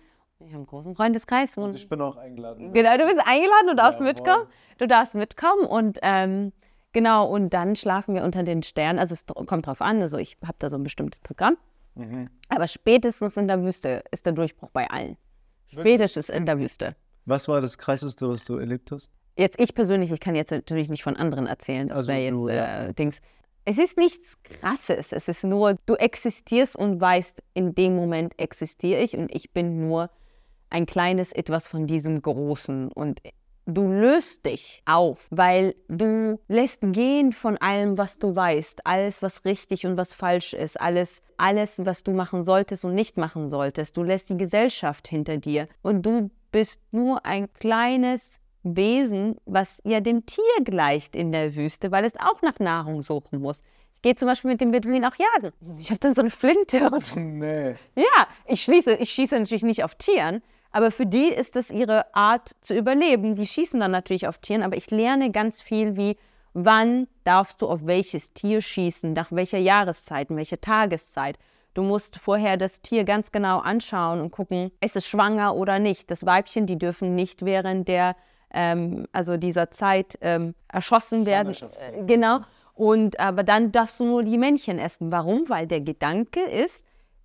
Ich habe einen großen Freundeskreis. Und Und ich bin auch eingeladen. genau, du bist eingeladen, du darfst Jawohl. mitkommen. Du darfst mitkommen und ähm, genau, und dann schlafen wir unter den Sternen. Also es kommt drauf an, also ich habe da so ein bestimmtes Programm. Mhm. Aber spätestens in der Wüste ist der Durchbruch bei allen. Spätestens in der Wüste. Was war das Krasseste, was du erlebt hast? Jetzt ich persönlich, ich kann jetzt natürlich nicht von anderen erzählen, das Also jetzt du, ja. äh, Dings. Es ist nichts Krasses, es ist nur, du existierst und weißt, in dem Moment existiere ich und ich bin nur ein kleines Etwas von diesem Großen und du löst dich auf, weil du lässt gehen von allem, was du weißt, alles, was richtig und was falsch ist, alles, alles, was du machen solltest und nicht machen solltest. Du lässt die Gesellschaft hinter dir und du bist nur ein kleines Wesen, was ja dem Tier gleicht in der Wüste, weil es auch nach Nahrung suchen muss. Ich gehe zum Beispiel mit dem Beduin auch jagen. Ich habe dann so eine Flinte und so. Nee. Ja, ich, schließe, ich schieße natürlich nicht auf Tieren, aber für die ist es ihre Art zu überleben. Die schießen dann natürlich auf Tieren, aber ich lerne ganz viel wie, wann darfst du auf welches Tier schießen, nach welcher Jahreszeit, in welcher Tageszeit. Du musst vorher das Tier ganz genau anschauen und gucken, ist es schwanger oder nicht. Das Weibchen, die dürfen nicht während der, ähm, also dieser Zeit ähm, erschossen werden. Äh, Genau. Und aber dann darfst du nur die Männchen essen. Warum? Weil der Gedanke ist,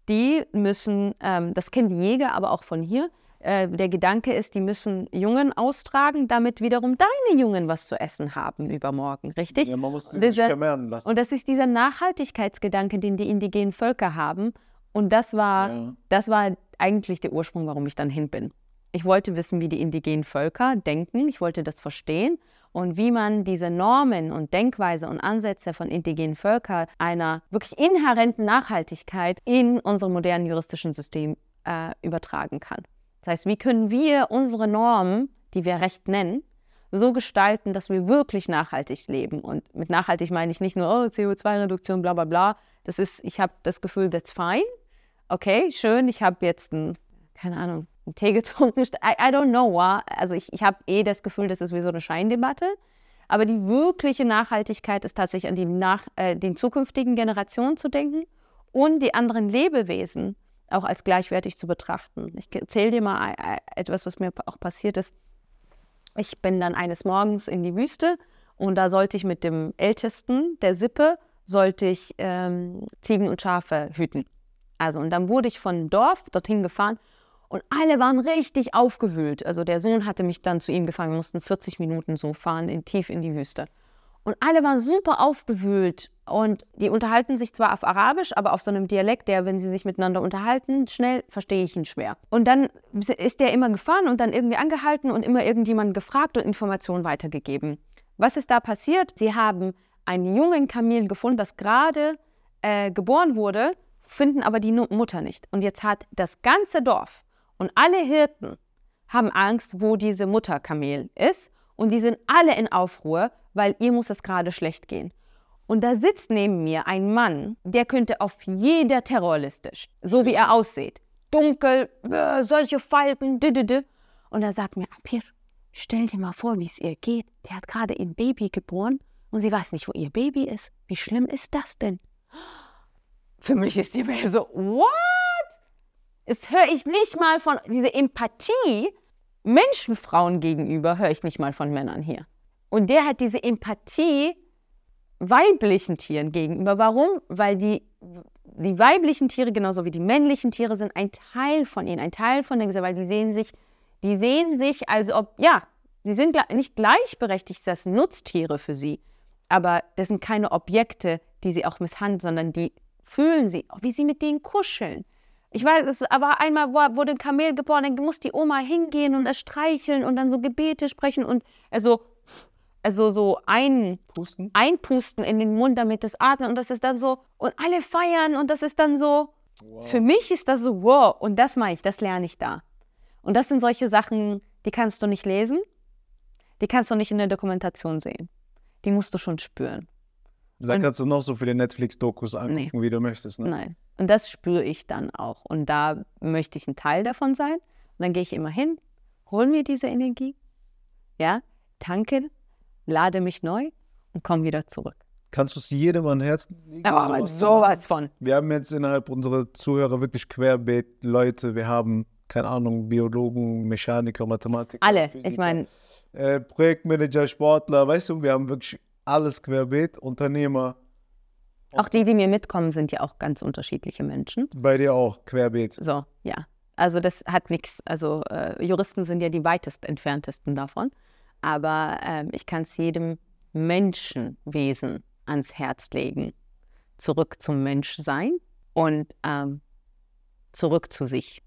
die müssen, ähm, das kennen die Jäger, aber auch von hier, äh, der Gedanke ist, die müssen Jungen austragen, damit wiederum deine Jungen was zu essen haben übermorgen, richtig? Ja, man muss sich Diese- vermehren lassen. Und das ist dieser Nachhaltigkeitsgedanke, den die indigenen Völker haben. Und das war, Ja. das war eigentlich der Ursprung, warum ich dann hin bin. Ich wollte wissen, wie die indigenen Völker denken. Ich wollte das verstehen und wie man diese Normen und Denkweise und Ansätze von indigenen Völkern einer wirklich inhärenten Nachhaltigkeit in unserem modernen juristischen System äh, übertragen kann. Das heißt, wie können wir unsere Normen, die wir Recht nennen, so gestalten, dass wir wirklich nachhaltig leben. Und mit nachhaltig meine ich nicht nur oh, CO2-Reduktion, bla bla bla. Das ist, ich habe das Gefühl, that's fine. Okay, schön, ich habe jetzt ein, keine Ahnung, einen Tee getrunken. I, I don't know. Also ich, ich habe eh das Gefühl, das ist wie so eine Scheindebatte. Aber die wirkliche Nachhaltigkeit ist tatsächlich an die nach, äh, den zukünftigen Generationen zu denken und die anderen Lebewesen auch als gleichwertig zu betrachten. Ich erzähle dir mal äh, etwas, was mir auch passiert ist. Ich bin dann eines Morgens in die Wüste und da sollte ich mit dem Ältesten der Sippe, sollte ich ähm, Ziegen und Schafe hüten. Also und dann wurde ich von Dorf dorthin gefahren Und alle waren richtig aufgewühlt. Also der Sohn hatte mich dann zu ihm gefangen, wir mussten 40 Minuten so fahren, in, tief in die Wüste. Und alle waren super aufgewühlt und die unterhalten sich zwar auf Arabisch, aber auf so einem Dialekt, der, wenn sie sich miteinander unterhalten, schnell verstehe ich ihn schwer. Und dann ist der immer gefahren und dann irgendwie angehalten und immer irgendjemand gefragt und Informationen weitergegeben. Was ist da passiert? Sie haben einen jungen Kamel gefunden, das gerade äh, geboren wurde, finden aber die Mutter nicht. Und jetzt hat das ganze Dorf und alle Hirten haben Angst, wo diese Mutterkamel ist. Und die sind alle in Aufruhr, weil ihr muss es gerade schlecht gehen. Und da sitzt neben mir ein Mann, der könnte auf jeder Terrorliste, so wie er aussieht. Dunkel, äh, solche Falten, d Und er sagt mir, Apir, stell dir mal vor, wie es ihr geht. Der hat gerade ein Baby geboren und sie weiß nicht, wo ihr Baby ist. Wie schlimm ist das denn? Für mich ist die Welt so, what? Es höre ich nicht mal von, diese Empathie Menschenfrauen gegenüber, höre ich nicht mal von Männern hier. Und der hat diese Empathie weiblichen Tieren gegenüber. Warum? Weil die, die weiblichen Tiere genauso wie die männlichen Tiere sind ein Teil von ihnen, ein Teil von der Gesellschaft, weil die sehen sich, die sehen sich, als ob, ja, sie sind nicht gleichberechtigt, das sind Nutztiere für sie, aber das sind keine Objekte, die sie auch misshandeln, sondern die fühlen sie, wie sie mit denen kuscheln. Ich weiß, es war einmal, wurde ein Kamel geboren, dann muss die Oma hingehen und es streicheln und dann so Gebete sprechen und also, also so einpusten. einpusten in den Mund, damit es atmet und das ist dann so, und alle feiern und das ist dann so, wow. für mich ist das so, wow, und das mache ich, das lerne ich da. Und das sind solche Sachen, die kannst du nicht lesen, die kannst du nicht in der Dokumentation sehen. Die musst du schon spüren. Da kannst du noch so viele Netflix-Dokus angucken, nee. wie du möchtest. Ne? Nein. Und das spüre ich dann auch. Und da möchte ich ein Teil davon sein. Und dann gehe ich immer hin, hole mir diese Energie, ja, tanke, lade mich neu und komme wieder zurück. Kannst du es jedem an Herzen legen? Aber sowas, sowas von. Wir haben jetzt innerhalb unserer Zuhörer wirklich querbeet Leute. Wir haben, keine Ahnung, Biologen, Mechaniker, Mathematiker. Alle, Physiker, ich meine. Äh, Projektmanager, Sportler, weißt du, wir haben wirklich alles querbeet, Unternehmer. Auch die, die mir mitkommen, sind ja auch ganz unterschiedliche Menschen. Bei dir auch, querbeet. So, ja. Also das hat nichts, also äh, Juristen sind ja die weitest entferntesten davon. Aber äh, ich kann es jedem Menschenwesen ans Herz legen, zurück zum Menschsein und ähm, zurück zu sich.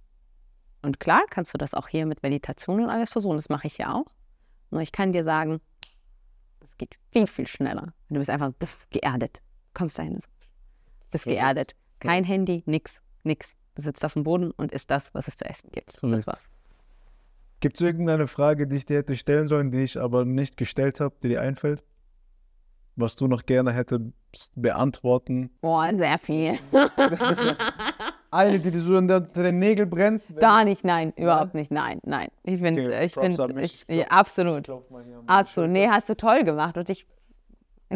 Und klar kannst du das auch hier mit Meditation und alles versuchen, das mache ich ja auch. Nur ich kann dir sagen, geht viel, viel schneller. Du bist einfach geerdet kommst dahin. Bist geerdet. Kein ja. Handy, nix, nix. Du sitzt auf dem Boden und isst das, was es zu essen gibt. Das war's. Gibt es irgendeine Frage, die ich dir hätte stellen sollen, die ich aber nicht gestellt habe, die dir einfällt? Was du noch gerne hättest beantworten? Boah, sehr viel. [LAUGHS] [LAUGHS] Eine, die so in den Nägel brennt? Gar nicht, nein, überhaupt nicht, nein, nein. Ich finde, okay, ich finde, ja, absolut. Absolut. Nee, hast du toll gemacht und ich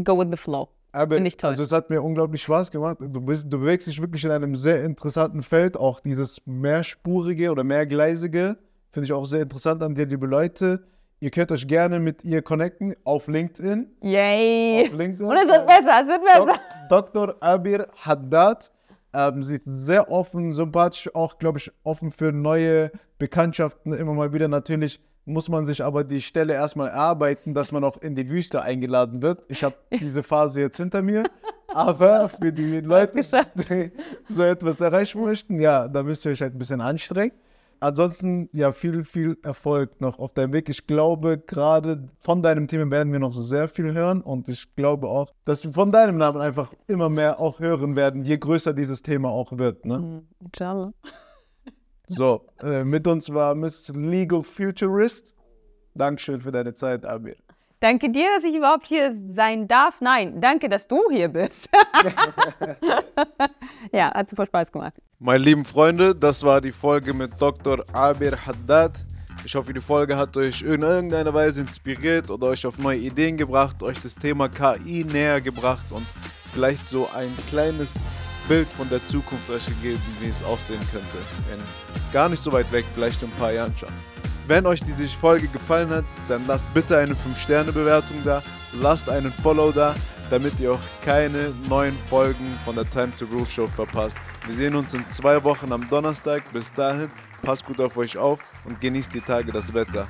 go with the flow. Aber Finde ich toll. Also es hat mir unglaublich Spaß gemacht. Du, bist, du bewegst dich wirklich in einem sehr interessanten Feld. Auch dieses mehrspurige oder mehrgleisige finde ich auch sehr interessant an dir, liebe Leute. Ihr könnt euch gerne mit ihr connecten auf LinkedIn. Yay! Auf LinkedIn. Und es wird besser, es wird besser. Dr. Abir Haddad. Ähm, sie ist sehr offen, sympathisch, auch, glaube ich, offen für neue Bekanntschaften. Immer mal wieder natürlich muss man sich aber die Stelle erstmal erarbeiten, dass man auch in die Wüste eingeladen wird. Ich habe diese Phase jetzt hinter mir. Aber für die Leute, die so etwas erreichen möchten, ja, da müsst ihr euch halt ein bisschen anstrengen. Ansonsten, ja, viel, viel Erfolg noch auf deinem Weg. Ich glaube, gerade von deinem Thema werden wir noch sehr viel hören und ich glaube auch, dass wir von deinem Namen einfach immer mehr auch hören werden, je größer dieses Thema auch wird. Ne? Mhm, inshallah. [LAUGHS] So, äh, mit uns war Miss Legal Futurist. Dankeschön für deine Zeit, Amir. Danke dir, dass ich überhaupt hier sein darf. Nein, danke, dass du hier bist. [LAUGHS] ja, hat super Spaß gemacht. Meine lieben Freunde, das war die Folge mit Dr. Abir Haddad. Ich hoffe, die Folge hat euch in irgendeiner Weise inspiriert oder euch auf neue Ideen gebracht, euch das Thema KI näher gebracht und vielleicht so ein kleines Bild von der Zukunft euch gegeben, wie es aussehen könnte. In gar nicht so weit weg, vielleicht in ein paar Jahren schon. Wenn euch diese Folge gefallen hat, dann lasst bitte eine 5-Sterne-Bewertung da, lasst einen Follow da, damit ihr auch keine neuen Folgen von der Time to Rule Show verpasst. Wir sehen uns in zwei Wochen am Donnerstag. Bis dahin, passt gut auf euch auf und genießt die Tage das Wetter.